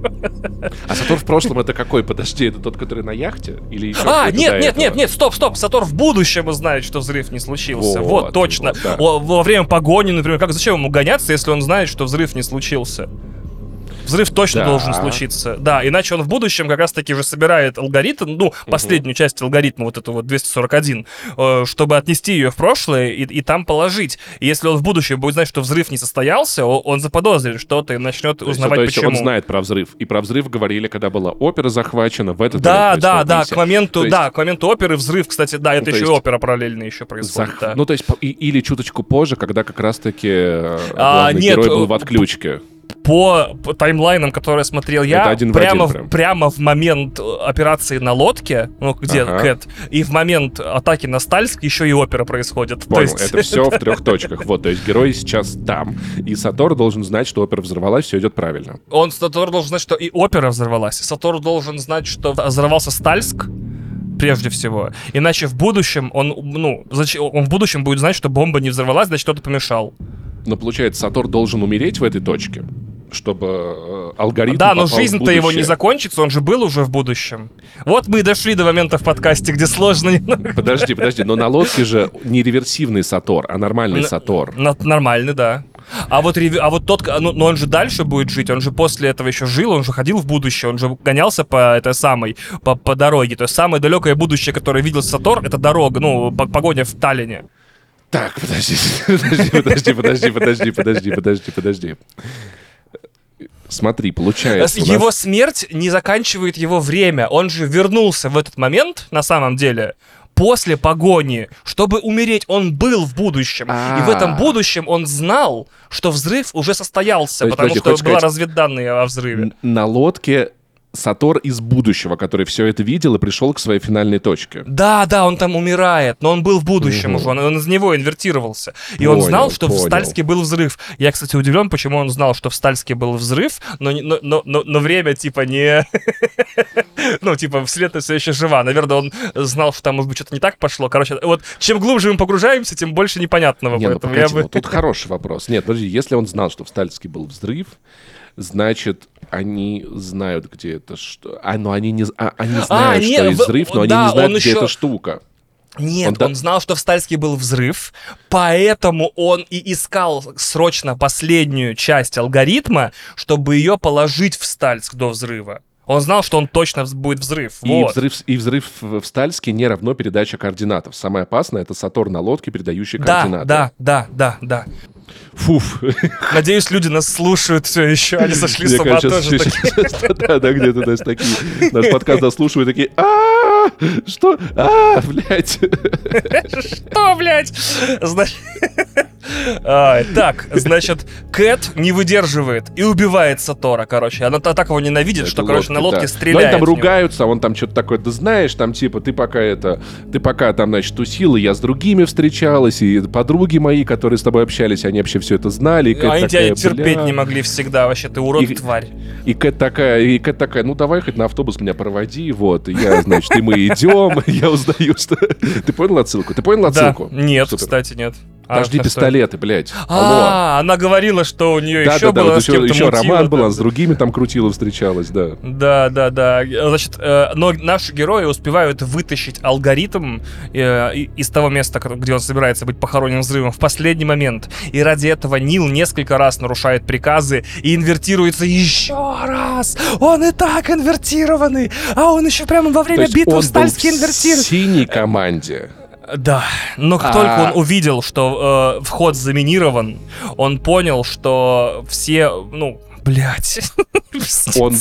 А Сатор в прошлом это какой? Подожди, это тот, который на яхте? Или еще А, нет, нет, нет, нет, стоп, стоп. Сатор в будущем узнает, что взрыв не случился. Вот, Вот, точно. вот, да. Во, во время погони, например, как зачем ему гоняться, если он знает, что взрыв не случился? Взрыв точно Да. должен случиться. Да, иначе он в будущем как раз-таки же собирает алгоритм, ну, последнюю часть алгоритма, вот эту вот 241, э, чтобы отнести ее в прошлое и, и там положить. И если он в будущем будет знать, что взрыв не состоялся, он заподозрит что-то и начнет То есть, узнавать, то есть почему. он знает про взрыв. И про взрыв говорили, когда была опера захвачена, в этот Да, момент да, да, к моменту, есть- да, к моменту оперы взрыв, кстати, да, это то еще есть- опера параллельно еще происходит. Зах- да. Ну, то есть, и- или чуточку позже, когда как раз-таки э, А, нет, герой был э, в отключке. По, таймлайнам, которые смотрел я, один в прямо, один в, прям. прямо в момент э, операции на лодке, ну, где Ага. Кэт, и в момент атаки на Стальск еще и опера происходит. То Понял, есть- это все в *laughs* трех точках. Вот, то есть герой сейчас там, и Сатор должен знать, что опера взорвалась, все идет правильно. Он, Сатор должен знать, что и опера взорвалась. Сатор должен знать, что взорвался Стальск, прежде всего. Иначе в будущем он, ну, он в будущем будет знать, что бомба не взорвалась, значит, кто-то помешал. Но получается, Сатор должен умереть в этой точке, чтобы э, алгоритм да, но жизнь-то его не закончится, он же был уже в будущем. Вот мы и дошли до момента в подкасте, где сложно. Подожди, подожди, но на лодке же не реверсивный Сатор, а нормальный Н- Сатор. На- Нормальный, да. А вот, а вот тот, ну, но он же дальше будет жить, он же после этого еще жил, он же ходил в будущее, он же гонялся по этой самой, по, по дороге. То есть самое далекое будущее, которое видел Сатор, это дорога, ну, по- погоня в Таллине. Так, подожди, *laughs* подожди, подожди, подожди, подожди, подожди, подожди, подожди. Смотри, получается... у нас- Его смерть не заканчивает его время. Он же вернулся в этот момент, на самом деле, после погони, чтобы умереть. Он был в будущем. И в этом А. будущем он знал, что взрыв уже состоялся, То есть, потому подожди, что была сказать- разведданные о взрыве. На лодке Сатор из будущего, который все это видел и пришел к своей финальной точке. Да, да, он там умирает, но он был в будущем уже, он, он из него инвертировался. И он Понял, знал, что понял. в Стальске был взрыв. Я, кстати, удивлен, почему он знал, что в Стальске был взрыв, но, но, но, но, но время типа не... *laughs* Ну, типа, вселенная все еще жива. Наверное, он знал, что там, может быть, что-то не так пошло. Короче, вот чем глубже мы погружаемся, тем больше непонятного. Не, ну поэтому погоди, я бы... ну тут хороший вопрос. Нет, подожди, если он знал, что в Стальске был взрыв, значит, они знают, где это что. А, ну они не, а, они знают, не, что есть в- взрыв, но да, они не знают, где еще- эта штука. Нет, Он он, да- знал, что в Стальске был взрыв, поэтому он и искал срочно последнюю часть алгоритма, чтобы ее положить в Стальск до взрыва. Он знал, что он точно будет взрыв. И, вот. взрыв, и взрыв в в Стальске не равно передача координатов. Самое опасное — это Сатор на лодке, передающий Да, координаты. да, да, да, да. Фуф. Надеюсь, люди нас слушают все еще, они сошли с ума тоже. Да, да, где-то то есть такие. Наш подкаст дослушивают такие, а что? а блядь. *laughs* Что, блядь? Значит... Ай, Так, значит, Кэт не выдерживает и убивает Сатора, короче. Она та- так его ненавидит, что, Это короче, на лодки, лодке да. стреляет. Ну, они там ругаются, он там что-то такое, да знаешь, там типа, ты пока это, ты пока там, значит, тусила, я с другими встречалась, и подруги мои, которые с тобой общались, они вообще все это знали. и Кэт Они тебя такая, терпеть «Бля». не могли всегда, вообще, ты урод, И- тварь. И Кэт такая, и Кэт такая, ну давай хоть на автобус меня проводи, вот, и я, значит, и мы идем, *laughs* я узнаю, что... Ты понял отсылку? Ты понял отсылку? нет, кстати, нет. А, Подожди а пистолеты, блядь. А, она говорила, что у нее еще было с кем-то еще, роман был, с другими там крутила, встречалась, да. Да, да, да. Значит, э, но наши герои успевают вытащить алгоритм э, из того места, где он собирается быть похоронен взрывом, в последний момент. И ради этого Нил несколько раз нарушает приказы и инвертируется еще раз. Он и так инвертированный, а он еще прямо во время битвы в инвертирует. синей команде. Да, но как А- только он увидел, что э, вход заминирован, он понял, что все, ну, блядь. *laughs* Он-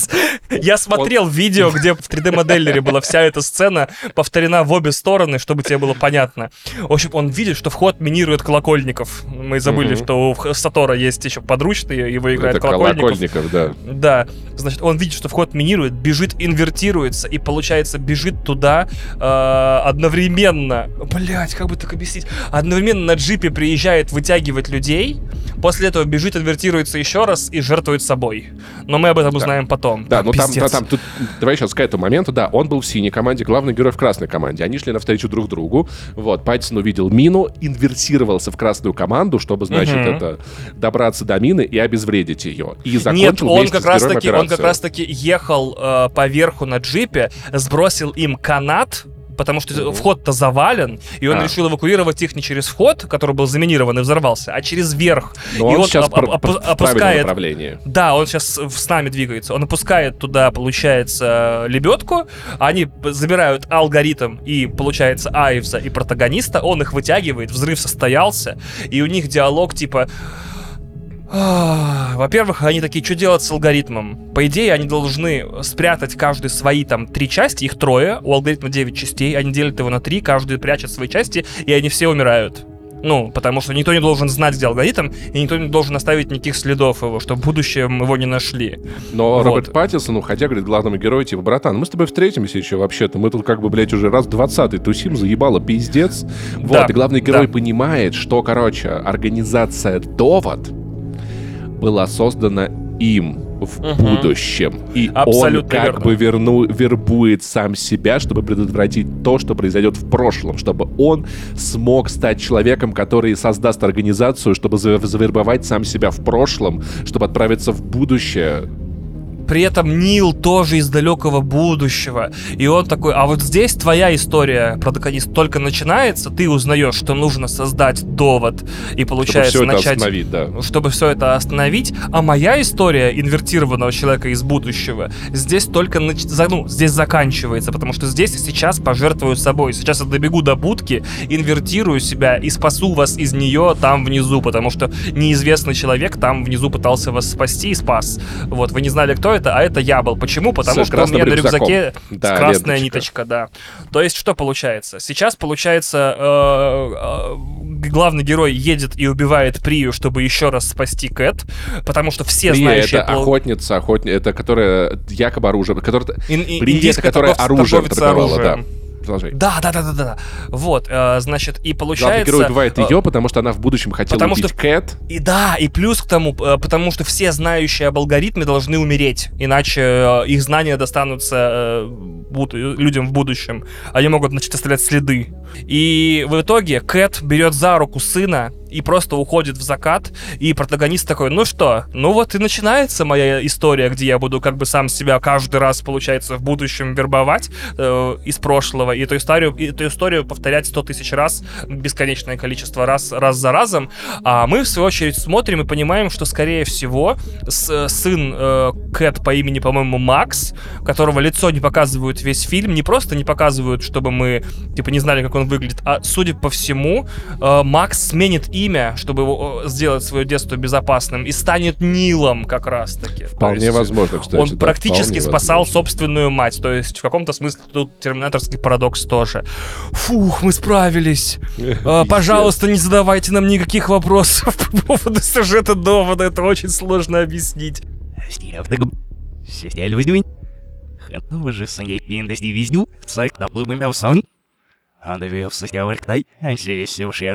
Я смотрел видео, где в 3D-моделлере была вся эта сцена повторена в обе стороны, чтобы тебе было понятно. В общем, он видит, что вход минирует колокольников. Мы забыли, Мгм. что у Сатора есть еще подручный, его играет Это колокольников. колокольников, да. Да, значит, он видит, что вход минирует, бежит, инвертируется, и получается, бежит туда э, одновременно. Блять, как бы так объяснить? Одновременно на джипе приезжает вытягивать людей, после этого бежит, инвертируется еще раз и жертвует собой. Но мы об этом узнаем потом. Да, ну там, Пиздец. там, тут, давай сейчас к этому моменту, да, он был в синей команде, главный герой в красной команде. Они шли навстречу друг другу. Вот, Паттисон увидел мину, инвертировался в красную команду, чтобы, значит, Мгм. это добраться до мины и обезвредить ее. И закончил Нет, он как раз таки, он как операцию. раз таки ехал э, по верху на джипе, сбросил им канат, потому что Мгм. вход-то завален, и он А. решил эвакуировать их не через вход, который был заминирован и взорвался, а через верх. Но и он он сейчас оп- оп- опускает направлении. Да, он сейчас с нами двигается. Он опускает туда, получается, лебедку. Они забирают алгоритм и, получается, Айвза и протагониста. Он их вытягивает, взрыв состоялся. И у них диалог типа... «Ах, Во-первых, они такие, что делать с алгоритмом? По идее, они должны спрятать каждый свои там три части, их трое, у алгоритма 9 частей, они делят его на три, каждый прячет свои части, и они все умирают. Ну, потому что никто не должен знать, где алгоритм, и никто не должен оставить никаких следов его, чтобы в будущем его не нашли. Но Вот. Роберт Паттинсон, уходя, говорит главному герою, типа, братан, мы с тобой встретимся еще вообще-то. Мы тут как бы, блядь, уже раз двадцатый тусим, заебало, пиздец. Вот, Да, и главный герой да. понимает, что, короче, организация «Довод» была создана им в Мгм. будущем. И Абсолютно он как верно. бы верну, вербует сам себя, чтобы предотвратить то, что произойдет в прошлом, чтобы он смог стать человеком, который создаст организацию, чтобы за- завербовать сам себя в прошлом, чтобы отправиться в будущее при этом Нил тоже из далекого будущего. И он такой, а вот здесь твоя история, протагонист, только начинается, ты узнаешь, что нужно создать довод и получается Чтобы начать... остановить, да. чтобы все это остановить, а моя история инвертированного человека из будущего здесь только нач... ну, здесь заканчивается, потому что здесь и сейчас пожертвую собой. Сейчас я добегу до будки, инвертирую себя и спасу вас из нее там внизу, потому что неизвестный человек там внизу пытался вас спасти и спас. Вот, вы не знали, кто это, а это я был. Почему? Потому С что у меня на рюкзаке Да, красная ленточка. ниточка, да. То есть что получается? Сейчас получается э, э, главный герой едет и убивает Прию, чтобы еще раз спасти Кэт, потому что все Прия знающие... это пол- охотница, охотница, это которая якобы оружие, которая... ин- Прия, это которая оружие торговала, да. Продолжай. Да, да, да, да, да. Вот, э, значит, и Главный получается... герой убивает э, ее, потому что она в будущем хотела потому убить что- Кэт. И да, и плюс к тому, э, потому что все знающие об алгоритме должны умереть, иначе э, их знания достанутся людям в будущем. Они могут начать оставлять следы. И в итоге Кэт берет за руку сына и просто уходит в закат, и протагонист такой, ну что, ну вот и начинается моя история, где я буду как бы сам себя каждый раз, получается, в будущем вербовать э, из прошлого, и эту историю, и эту историю повторять сто тысяч раз, бесконечное количество раз, раз за разом, а мы, в свою очередь, смотрим и понимаем, что, скорее всего, с- сын э, Кэт по имени, по-моему, Макс, которого лицо не показывают весь фильм, не просто не показывают, чтобы мы, типа, не знали, как он выглядит, а, судя по всему, э, Макс сменит имя, чтобы его, э, сделать свое детство безопасным, и станет Нилом как раз-таки. Вполне есть, возможно, кстати. он да, практически спасал возможно. собственную мать. То есть в каком-то смысле тут терминаторский парадокс тоже. Фух, мы справились. А, Пожалуйста, не задавайте нам никаких вопросов *laughs* по поводу сюжета довода. Это очень сложно объяснить. Хэнтова же пиндас дивизню,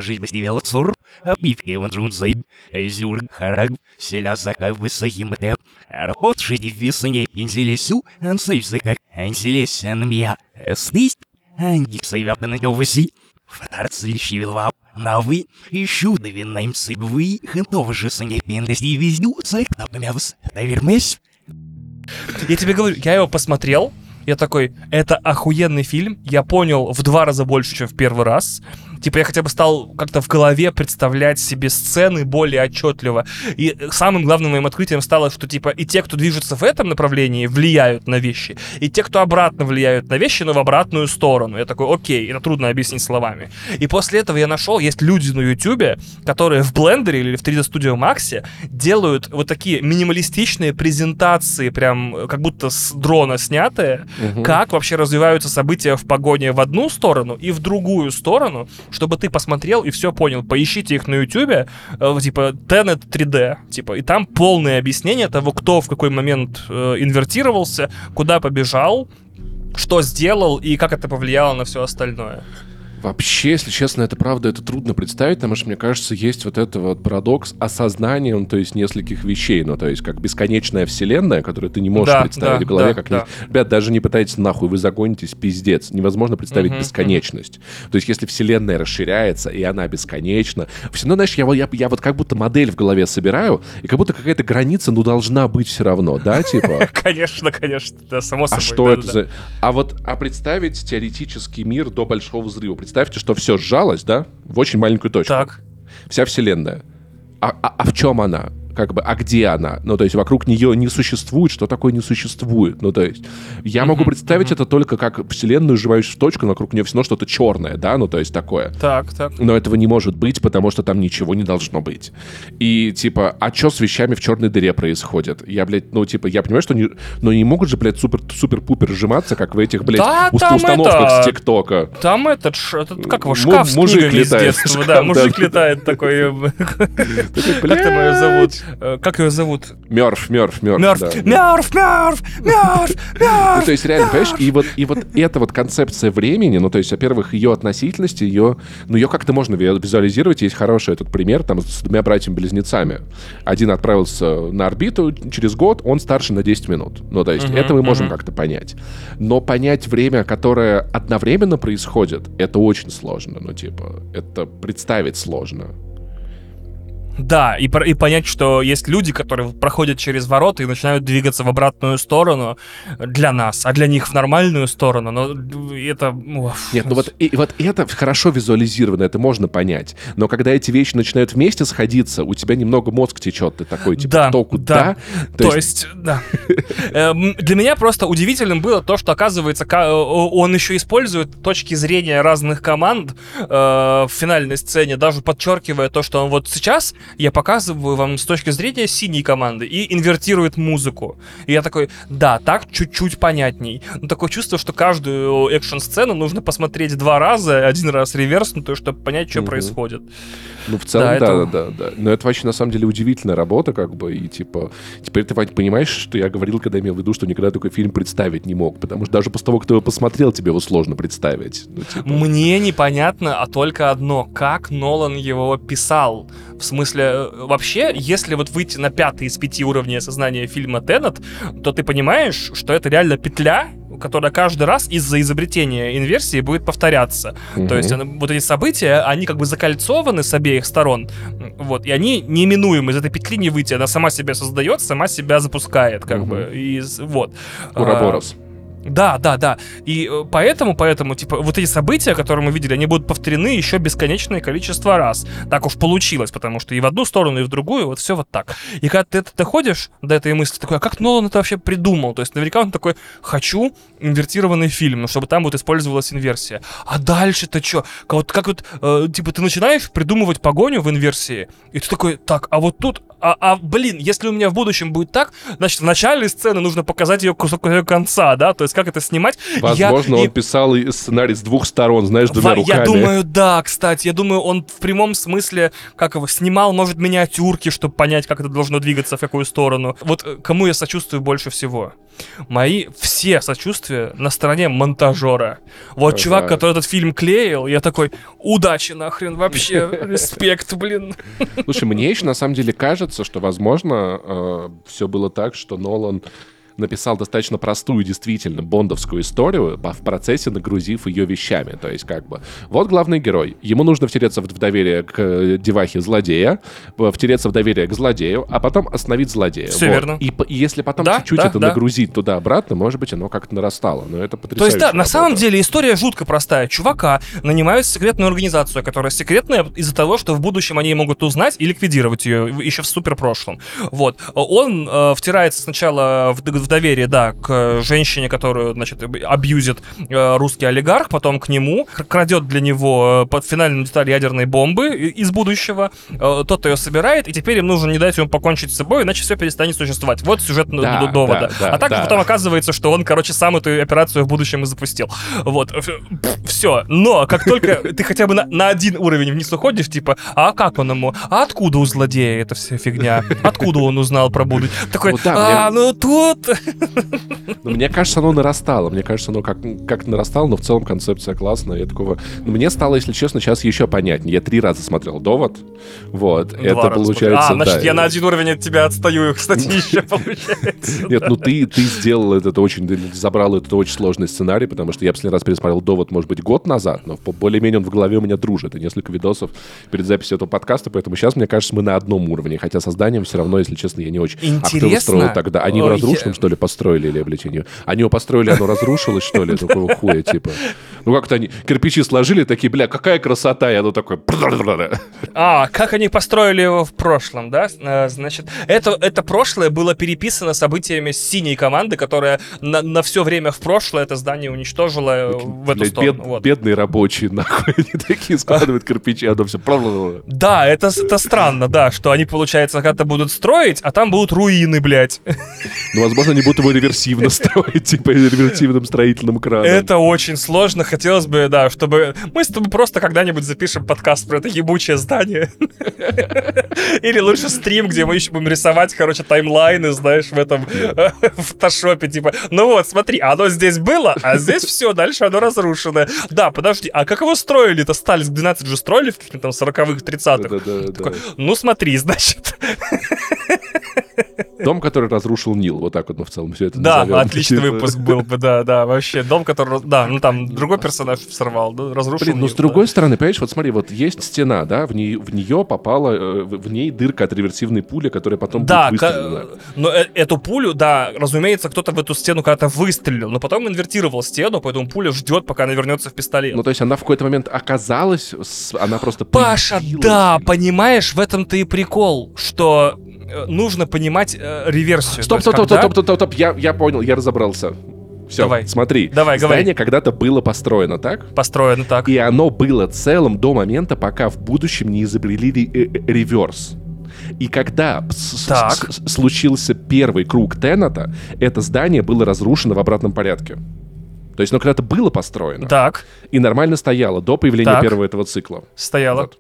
жизнь цур, хараг, селя закав архот пинзелесю, анселесен мия, васи, фарцлищи вилвап, Навы, ищу довиннаем сыбвы, хэнтова же саней пиндас дивизню, цайк на плумявс, навермесь, Я тебе говорю, я его посмотрел, я такой, это охуенный фильм, я понял в два раза больше, чем в первый раз. Типа я хотя бы стал как-то в голове представлять себе сцены более отчетливо. И самым главным моим открытием стало, что типа и те, кто движется в этом направлении, влияют на вещи, и те, кто обратно влияют на вещи, но в обратную сторону. Я такой, окей, это трудно объяснить словами. И после этого я нашел, есть люди на Ютубе, которые в Блендере или в 3D Studio Max делают вот такие минималистичные презентации, прям как будто с дрона снятые, Мгм. как вообще развиваются события в погоне в одну сторону и в другую сторону, чтобы ты посмотрел и все понял. Поищите их на Ютубе, э, типа Tenet 3D, типа, и там полное объяснение того, кто в какой момент э, инвертировался, куда побежал, что сделал и как это повлияло на все остальное. Вообще, если честно, это правда, это трудно представить, потому что, мне кажется, есть вот это вот парадокс осознания, ну, то есть нескольких вещей, ну, то есть как бесконечная вселенная, которую ты не можешь Да, представить да, в голове, да, как... да. не- Ребят, даже не пытайтесь нахуй, вы загонитесь, пиздец. Невозможно представить Мгм, бесконечность. То есть если вселенная расширяется, и она бесконечна, все равно, знаешь, я, вот- я, я вот как будто модель в голове собираю, и как будто какая-то граница, ну, должна быть все равно, да, *laughs* типа? Конечно, конечно, да, само А собой. что да, это за... А вот, а представить теоретический мир до Большого Взрыва. Представьте, что все сжалось, да, в очень маленькую точку. Так. Вся Вселенная. А, а- а в чем она? Как бы, а где она? Ну, то есть вокруг нее не существует, что такое не существует? Ну, то есть я могу представить это только как Вселенную, сживающую в точку, но вокруг нее все равно что-то черное, да, ну, то есть такое. Так, так. Но этого не может быть, потому что там ничего не должно быть. И, типа, а что с вещами в черной дыре происходит? Я, блядь, ну, типа, я понимаю, что не, но не могут же, блядь, супер- супер-пупер сжиматься, как в этих, блядь, Да, уст- установках это- с ТикТока. Там этот, ш- этот как его, шкаф с мужик летает. детства, Шкаф, да, мужик да. летает такой. э, Как Блядь. его зовут? Э, Как его зовут? Мёрф, мёрф, мёрф. Мёрф, да. мёрф, мёрф, мёрф, Ну, мёрф. то есть, реально, понимаешь, и вот, и вот эта вот концепция времени, ну, то есть, во-первых, ее относительности, ее, ну, ее как-то можно ви- визуализировать. Есть хороший этот пример, там, с двумя братьями-близнецами. Один отправился на орбиту через год, он старше на 10 минут. Ну, то есть, это мы можем как-то понять. Но понять время, которое одновременно происходит, это очень сложно. Ну, типа, это представить сложно. Да, и, и понять, что есть люди, которые проходят через ворота и начинают двигаться в обратную сторону для нас, а для них в нормальную сторону. Но это... Нет, ну вот, и, вот это хорошо визуализировано, это можно понять. Но когда эти вещи начинают вместе сходиться, у тебя немного мозг течет, ты такой, типа, Да, что, куда? То, есть, да. *laughs* Эм, Для меня просто удивительным было то, что, оказывается, ка- он еще использует точки зрения разных команд э, в финальной сцене, даже подчеркивая то, что он вот сейчас я показываю вам с точки зрения синей команды и инвертирует музыку. И я такой, да, так чуть-чуть понятней. Но такое чувство, что каждую экшн-сцену нужно посмотреть два раза, один раз реверснутую, чтобы понять, что Мгм. происходит. Ну, в целом, Да, да, это- да, да, Но это вообще, на самом деле, удивительная работа, как бы, и, типа, теперь ты, Вань, понимаешь, что я говорил, когда имел в виду, что никогда такой фильм представить не мог, потому что даже после того, кто его посмотрел, тебе его сложно представить. Ну, типа, Мне непонятно, а только одно, как Нолан его писал. В смысле, э, вообще, если вот выйти на пятый из пяти уровней осознания фильма Теннет, то ты понимаешь, что это реально петля, которая каждый раз из-за изобретения инверсии будет повторяться. мгм. То есть она- вот эти события, они как бы закольцованы с обеих сторон, вот, и они неименуемы, из этой петли не выйти, она сама себя создает, сама себя запускает, как Мгм. бы, и вот. А, Уроборос. Да, да, да. И э, поэтому, поэтому, типа, вот эти события, которые мы видели, они будут повторены еще бесконечное количество раз. Так уж получилось, потому что и в одну сторону, и в другую, вот все вот так. И когда ты это доходишь до этой мысли, такой, а как Нолан это вообще придумал? То есть наверняка он такой, хочу инвертированный фильм, ну, чтобы там вот использовалась инверсия. А дальше-то что? Как вот, как вот э, типа, ты начинаешь придумывать погоню в инверсии, и ты такой, так, а вот тут, а, а, блин, если у меня в будущем будет так, значит, в начале сцены нужно показать ее кусок ее конца, да, то есть как это снимать. Я- Возможно, и- он писал и сценарий с двух сторон, знаешь, двумя Ва- руками. Я думаю, да, кстати. Я думаю, он в прямом смысле, как его, снимал, может, миниатюрки, чтобы понять, как это должно двигаться, в какую сторону. Вот э, кому я сочувствую больше всего? Мои все сочувствия на стороне монтажера. Вот Ага. чувак, который этот фильм клеил, я такой, удачи нахрен, вообще, *laughs* респект, блин. Слушай, мне еще на самом деле кажется, что, возможно, все было так, что Нолан написал достаточно простую, действительно, бондовскую историю, в процессе нагрузив ее вещами. То есть, как бы, вот главный герой. Ему нужно втереться в, доверие к э, девахе злодея, втереться в доверие к злодею, а потом остановить злодея. Всё Вот. верно. И, и если потом Да, чуть-чуть да, это да. нагрузить туда-обратно, может быть, оно как-то нарастало. Но это То потрясающе. есть, да, на самом деле история жутко простая. Чувака нанимают в секретную организацию, которая секретная из-за того, что в будущем они могут узнать и ликвидировать ее еще в супер прошлом. Вот. Он э, втирается сначала в, в доверие, да, к женщине, которую, значит, абьюзит э, русский олигарх, потом к нему, кр- крадет для него э, под финальную деталь ядерной бомбы и- из будущего. Э, тот ее собирает, и теперь им нужно не дать ему покончить с собой, иначе все перестанет существовать. Вот сюжет Да, довода. да, да, а так да. потом оказывается, что он, короче, сам эту операцию в будущем и запустил. Вот. Все. Но как только ты хотя бы на, на один уровень вниз уходишь, типа, а как он ему? А откуда у злодея эта вся фигня? Откуда он узнал про будущее? Такой, Вот да, а, ну тут... Но мне кажется, оно нарастало. Мне кажется, оно как, как нарастало, но в целом концепция классная. Я такого... Но мне стало, если честно, сейчас еще понятнее. Я три раза смотрел «Довод». Вот. Два это получается... смотрел. А, значит, да, я на один уровень от тебя отстаю, *laughs* кстати, *laughs* еще получается. Нет, ну ты, ты сделал этот очень, забрал этот очень сложный сценарий, потому что я последний раз пересмотрел «Довод», может быть, год назад, но более-менее он в голове у меня дружит. И несколько видосов перед записью этого подкаста, поэтому сейчас, мне кажется, мы на одном уровне. Хотя созданием все равно, если честно, я не очень. А Интересно. строил тогда? Они его Ой, разрушенным, я- что ли, построили или обличению? Они его построили, оно разрушилось, что ли? Такого хуя, типа. Ну как-то они кирпичи сложили, такие, бля, какая красота, и оно такое... А, как они построили его в прошлом, да? Значит, это, это прошлое было переписано событиями синей команды, которая на, все время в прошлое это здание уничтожила в эту Блядь, сторону. бед- вот. Бедные рабочие, нахуй, они такие складывают кирпичи, оно все... Да, это, это странно, да, что они, получается, когда-то будут строить, а там будут руины, блядь. Ну, возможно, они будут его реверсивно строить, типа реверсивным строительным краном. Это очень сложно. Хотелось бы, да, чтобы мы с тобой просто когда-нибудь запишем подкаст про это ебучее здание. *laughs* Или лучше стрим, где мы еще будем рисовать, короче, таймлайны, знаешь, в этом *laughs* в фотошопе, типа, ну вот, смотри, оно здесь было, а здесь все, дальше оно разрушено. Да, подожди, а как его строили-то? Сталинск 12 же строили в каких-то там 40-х, 30-х. Да-да-да. Такой, ну смотри, значит. *laughs* Дом, который разрушил Нил. Вот так вот мы в целом все это Да, назовем. отличный Типа. выпуск был бы, да, да, вообще. Дом, который... Да, ну там другой персонаж сорвал, да, разрушил. Блин, ну с другой стороны, понимаешь, вот смотри, вот есть стена, да, в, нее, в нее попала, э, в ней дырка от реверсивной пули, которая потом Да, будет выстрелена. но э- эту пулю, да, разумеется, кто-то в эту стену когда-то выстрелил, но потом инвертировал стену, поэтому пуля ждет, пока она вернется в пистолет. Ну, то есть она в какой-то момент оказалась, она просто Паша, да, понимаешь, в этом-то и прикол, что нужно понимать э, реверсию. Стоп, То стоп, стоп, стоп, когда- стоп, стоп, стоп, я, я понял, я разобрался. Все, Давай. смотри. Давай, Здание когда-то было построено, так? Построено так. И оно было целым до момента, пока в будущем не изобрели ре- э, реверс. И когда Так. случился первый круг Теннета, это здание было разрушено в обратном порядке. То есть оно когда-то было построено Так, и нормально стояло до появления Так. первого этого цикла. стояло. Вот.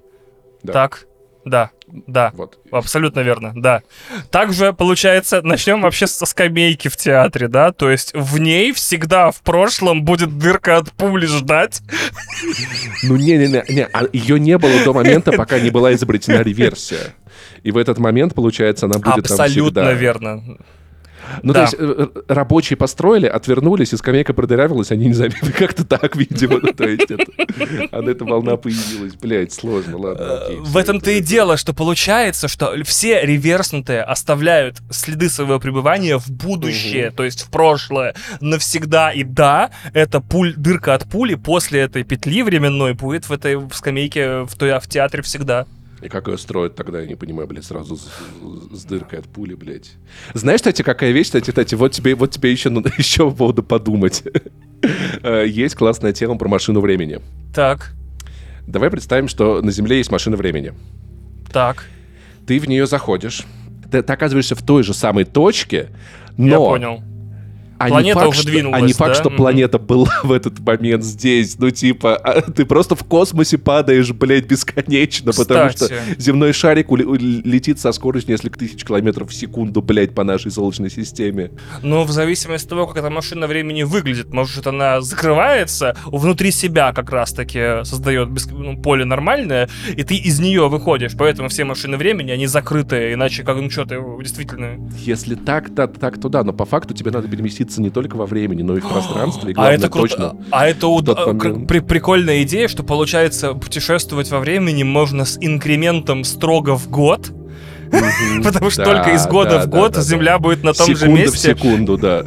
Да. Так, да, да. Вот. Абсолютно верно, да. Также, получается, начнем вообще со скамейки в театре, да? То есть в ней всегда в прошлом будет дырка от пули ждать. Ну не-не-не, не, а ее не было до момента, пока не была изобретена *laughs* реверсия. И в этот момент, получается, она будет там Абсолютно всегда. верно. Ну, Да. то есть э, э, рабочие построили, отвернулись, и скамейка продырявилась, они не заметили. *laughs* Как-то так, видимо. Ну, то есть это... А эта волна появилась. Блять, сложно, ладно. окей, Э, В всё этом-то и это- дело, что получается, что все реверснутые оставляют следы своего пребывания в будущее, то есть в прошлое, навсегда. И да, эта пуль, дырка от пули после этой петли временной будет в этой скамейке в, той, в театре всегда. И как ее строят тогда, я не понимаю, блядь, сразу с, с дыркой от пули, блядь. Знаешь, кстати, какая вещь, кстати, кстати, вот тебе, вот тебе еще, ну, еще по поводу подумать. *laughs* Э, Есть классная тема про машину времени. Так, Давай представим, что на Земле есть машина времени. так, Ты в нее заходишь, ты, ты оказываешься в той же самой точке, но... я понял. А Планета не факт, уже что, а не факт, да? что планета была в этот момент здесь. Ну, типа, а ты просто в космосе падаешь, блядь, бесконечно, потому что Кстати. земной шарик летит со скоростью несколько тысяч километров в секунду, блядь, по нашей Солнечной системе. Но в зависимости от того, как эта машина времени выглядит, может, она закрывается внутри себя как раз-таки создает бес- ну, поле нормальное, и ты из нее выходишь. Поэтому все машины времени, они закрытые, иначе как, ну что, ты действительно... Если так, да, так, то да, но по факту тебе надо переместиться не только во времени, но и в пространстве, и а главное, это круто. точно. А это уд- а, при- прикольная идея, что получается путешествовать во времени можно с инкрементом строго в год, *laughs* потому что только из года да, в год. Земля будет на том же Секунда в месте. секунду, да.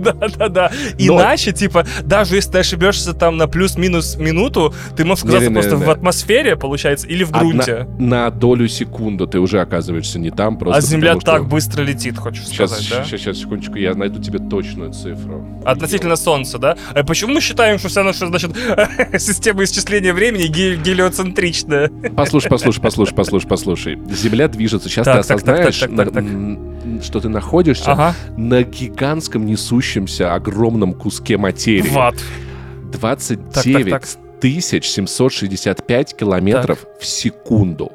*laughs* Да-да-да. Иначе, типа, даже если ты ошибешься там на плюс-минус минуту, ты можешь оказаться просто в атмосфере, получается, или в грунте. На долю секунды ты уже оказываешься не там, просто а Земля так быстро летит, хочешь сказать, да? сейчас, сейчас, секундочку, я найду тебе точную цифру. Относительно Солнца, да? А почему мы считаем, что вся наша, значит, *laughs* система исчисления времени ге- гелиоцентричная? Послушай, послушай, послушай, послушай, послушай. Земля движется. Сейчас ты осознаешь, так, так, так, так. что ты находишься Ага. на гигантском несущемся огромном куске материи. Ват. 29 Так, так, тысяч 765 километров в секунду.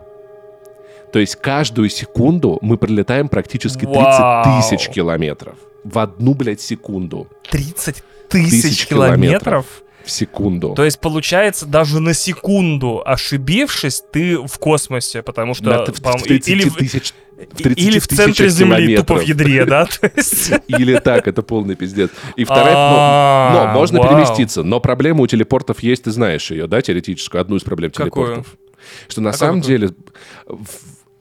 То есть каждую секунду мы пролетаем практически 30 Вау. тысяч километров. В одну, блядь, секунду. 30 тысяч Тысяч километров? километров. В секунду. То есть, получается, даже на секунду ошибившись, ты в космосе, потому что... На в по-моему, в 30 или в- тысяч... в 30 Или в центре Земли, тупо в ядре, да? *laughs* Или так, это полный пиздец. И вторая, А, но, но можно переместиться, но проблема у телепортов есть, ты знаешь ее, да, теоретическую, одну из проблем телепортов. Что на А самом деле,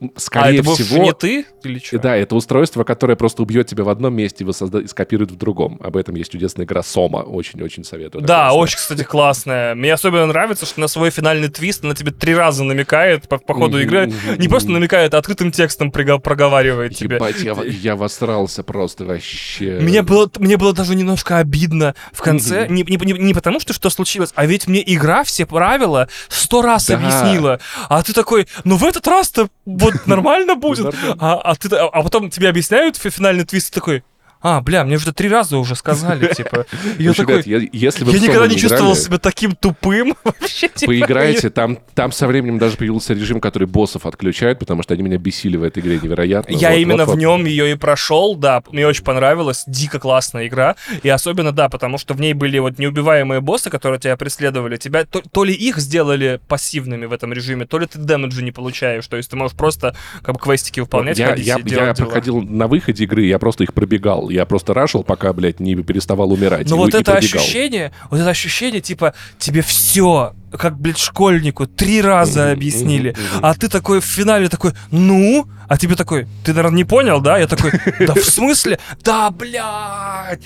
в- А скорее это всего... не ты? Или что? Да, это устройство, которое просто убьет тебя в одном месте и воссозда- и скопирует в другом. Об этом есть чудесная игра Сома. Очень-очень советую. Да, классно. очень, кстати, классная. Мне особенно нравится, что на свой финальный твист она тебе три раза намекает по, по ходу игры. Не просто намекает, а открытым текстом проговаривает тебе. Ебать, я, я восрался просто вообще. Мне было, мне было даже немножко обидно в конце. Не, не, не- не потому, что что случилось, а ведь мне игра все правила сто раз Да. объяснила. А ты такой, ну в этот раз-то вот нормально будет. А, а, ты, а потом тебе объясняют фи- финальный твист, такой, а, бля, мне уже три раза уже сказали, *laughs* типа. Я Слушай, такой, я- если вы я никогда не чувствовал себя таким тупым *laughs* вообще. типа, Поиграйте, там, там со временем даже появился режим, который боссов отключает, потому что они меня бесили в этой игре невероятно. Я именно в нем ее и прошел, да, мне очень понравилась, дико классная игра, и особенно, да, потому что в ней были вот неубиваемые боссы, которые тебя преследовали, тебя, то, ли их сделали пассивными в этом режиме, то ли ты дэмэджа не получаешь, то есть ты можешь просто как бы квестики выполнять, я, я, я проходил на выходе игры, я просто их пробегал. Я просто рашил, пока, блядь, не переставал умирать. И- вот это пробегал. ощущение, вот это ощущение, типа, тебе все, как, блядь, школьнику, три раза объяснили, а ты такой в финале такой, ну, а тебе такой, ты, наверное, не понял, да? Я такой, да в смысле? Да, блядь!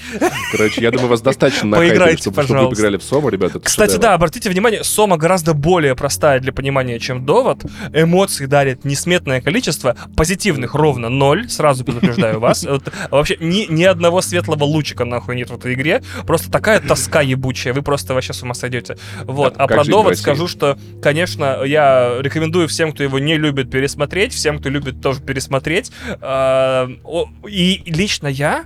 Короче, я думаю, вас достаточно Поиграйте, чтобы, чтобы вы пожалуйста. поиграли в Сому, ребята. Кстати, шедевр. да, обратите внимание, Сома гораздо более простая для понимания, чем довод. Эмоций дарит несметное количество, позитивных ровно ноль, сразу предупреждаю *laughs* вас. Вообще ни, ни одного светлого лучика нахуй нет в этой игре. Просто такая тоска ебучая, вы просто вообще с ума сойдете. Вот. А про довод скажу, что, конечно, я рекомендую всем, кто его не любит, пересмотреть, всем, кто любит тоже пересмотреть. А, И лично я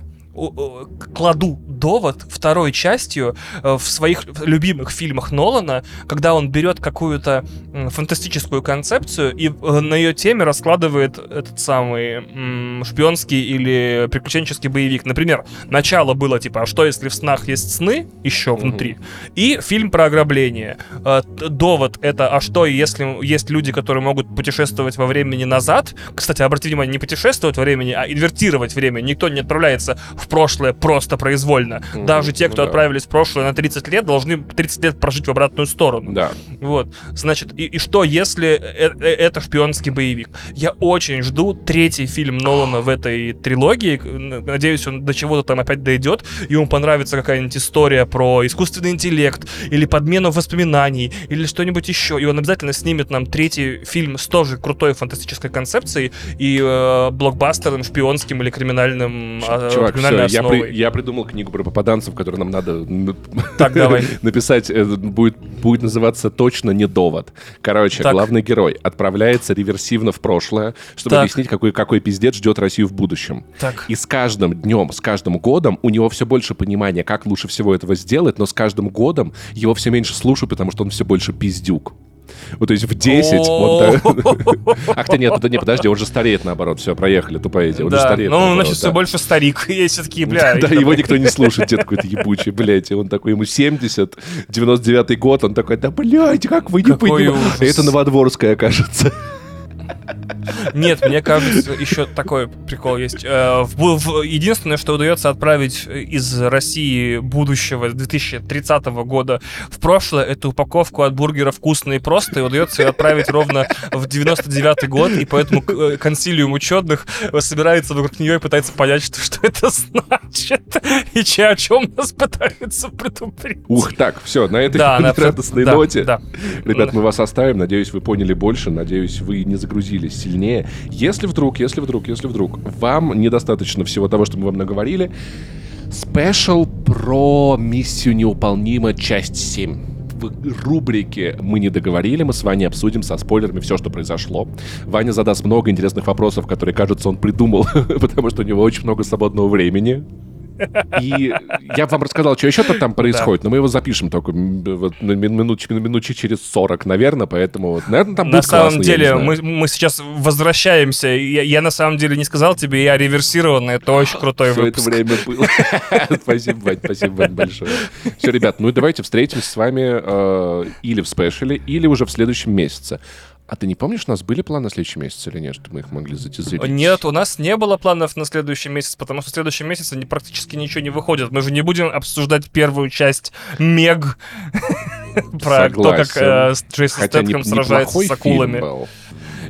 кладу довод второй частью э, в своих любимых фильмах Нолана, когда он берет какую-то фантастическую концепцию и э, на ее теме раскладывает этот самый шпионский или приключенческий боевик. Например, начало было типа, а что если в снах есть сны еще внутри? И фильм про ограбление. Э, Довод это, а что если есть люди, которые могут путешествовать во времени назад? Кстати, обратите внимание, не путешествовать во времени, а инвертировать время. Никто не отправляется в прошлое просто произвольно. Мгм, Даже те, кто ну да. отправились в прошлое на 30 лет, должны 30 лет прожить в обратную сторону. Да. Вот, значит, и, и что, если э- э- это шпионский боевик? Я очень жду третий фильм Нолана в этой трилогии. Надеюсь, он до чего-то там опять дойдет, и ему понравится какая-нибудь история про искусственный интеллект, или подмену воспоминаний, или что-нибудь еще. И он обязательно снимет нам третий фильм с тоже крутой фантастической концепцией и э, блокбастером, шпионским или криминальным, э, Чувак, все, я, при- я придумал книгу про попаданцев, которую нам надо Так, *laughs* давай. написать. э, Будет, будет называться точно не довод. Короче, Так. главный герой отправляется реверсивно в прошлое, чтобы Так. объяснить, какой, какой пиздец ждет Россию в будущем. Так. И с каждым днем, с каждым годом у него все больше понимания, как лучше всего этого сделать, но с каждым годом его все меньше слушают, потому что он все больше пиздюк. Вот, то есть в 10 он... да. Ах ты нет, нет, подожди, он же стареет наоборот. Все, проехали, тупая идея. Он же стареет. ну, наоборот, значит, все больше старик. *laughs* Есть все-таки, бля. Да, его никто не *laughs* слушает, дед какой-то ебучий, блядь. И он такой, ему 70, 99 год, он такой, да, блядь, как вы не понимаете? Это Новодворская, кажется. Нет, мне кажется, еще такой прикол есть. Э, Единственное, что удается отправить из России будущего 2030 года в прошлое, это упаковку от бургера «Вкусно и просто», и удается ее отправить ровно в 99 год, и поэтому э, консилиум ученых собирается вокруг нее и пытается понять, что, что это значит, и че, о чем нас пытаются предупредить. Ух, так, все, на этой Да, радостной да, ноте. да. Ребят, мы вас оставим. Надеюсь, вы поняли больше. Надеюсь, вы не загрузились сильнее. Если вдруг, если вдруг, если вдруг вам недостаточно всего того, что мы вам наговорили, спешл про миссию неуполнима часть 7. В рубрике «Мы не договорили» мы с Ваней обсудим со спойлерами все, что произошло. Ваня задаст много интересных вопросов, которые, кажется, он придумал, *laughs* потому что у него очень много свободного времени. И я вам рассказал, что еще-то там происходит, но мы его запишем только вот на мин- минут, на минутчик через 40, наверное, поэтому, вот, наверное, там На будет самом классно, деле, мы, мы сейчас возвращаемся. Я, я на самом деле не сказал тебе, я реверсированно. Это очень крутой Все это время было. *laughs* Спасибо, Вань, спасибо, Вань, большое. Все, ребят, ну и давайте встретимся с вами э, или в спешле, или уже в следующем месяце. А ты не помнишь, у нас были планы на следующий месяц или нет, чтобы мы их могли затизерить? Нет, у нас не было планов на следующий месяц, потому что в следующем месяце практически ничего не выходит. Мы же не будем обсуждать первую часть Мег *laughs* про то, как э, Джейсон Стэтхэм сражается с акулами.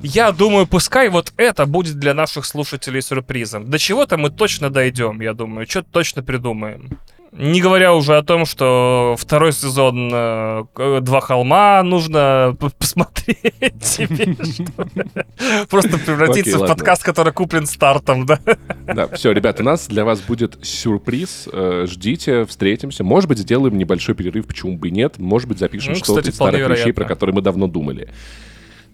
Я думаю, пускай вот это будет для наших слушателей сюрпризом. До чего-то мы точно дойдем, я думаю. Что-то точно придумаем. Не говоря уже о том, что второй сезон э, к- «Два холма» нужно посмотреть *laughs* тебе, Просто превратиться в подкаст, который куплен стартом, да? Да, все, ребят, у нас для вас будет сюрприз. Э, Ждите, встретимся. Может быть, сделаем небольшой перерыв, почему бы и нет. Может быть, запишем Ну, что-то из старых вещей, про которые мы давно думали.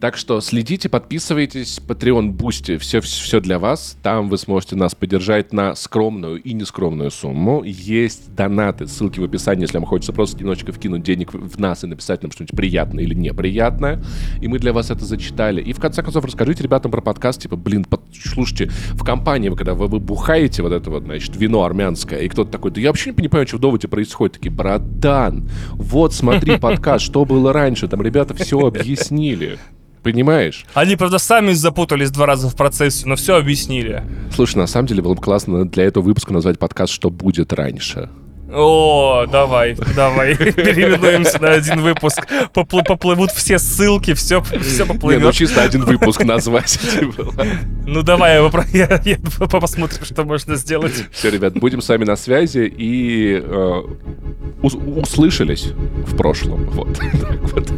Так что следите, подписывайтесь, Patreon, Boosty, все, все для вас. Там вы сможете нас поддержать на скромную и нескромную сумму. Есть донаты, ссылки в описании, если вам хочется просто немножечко вкинуть денег в нас и написать нам что-нибудь приятное или неприятное. И мы для вас это зачитали. И в конце концов расскажите ребятам про подкаст, типа, блин, под... слушайте, в компании, когда вы, вы бухаете вот это вот, значит, вино армянское, и кто-то такой, да я вообще не понимаю, что в доводе происходит. Такие, братан, вот смотри *laughs* подкаст, что было раньше, там ребята все объяснили. Понимаешь? Они, правда, сами запутались два раза в процессе, но все объяснили. Слушай, на самом деле было бы классно для этого выпуска назвать подкаст «Что будет раньше». О, давай, давай, *laughs* переименуемся на один выпуск. Поплы- поплывут все ссылки, все, все Не, ну поплывет. чисто один выпуск *laughs* назвать. типа, Ну давай, я, я- *laughs* посмотрим, что можно сделать. Все, ребят, будем с вами на связи и э, ус- услышались в прошлом. Вот. Так вот.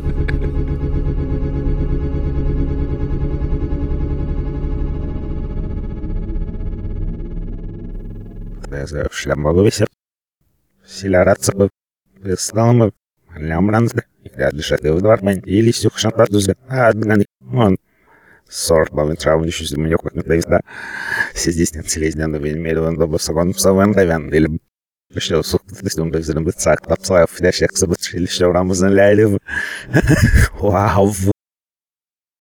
Шляпа висят. Силяратся бы. Сталмы. Лямранзды. Дышаты в двормен. Или сюх шампадузга. А, адганы. Он. Сор, бавен траву, еще с меня как на да. Сидись на целезнен, но вен медован, добо сагон, псавен, давен. Или Что, сух, ты с ним безрым быцак, тапсаев, фидящих событий, или что, рамазан ляйлив. Вау,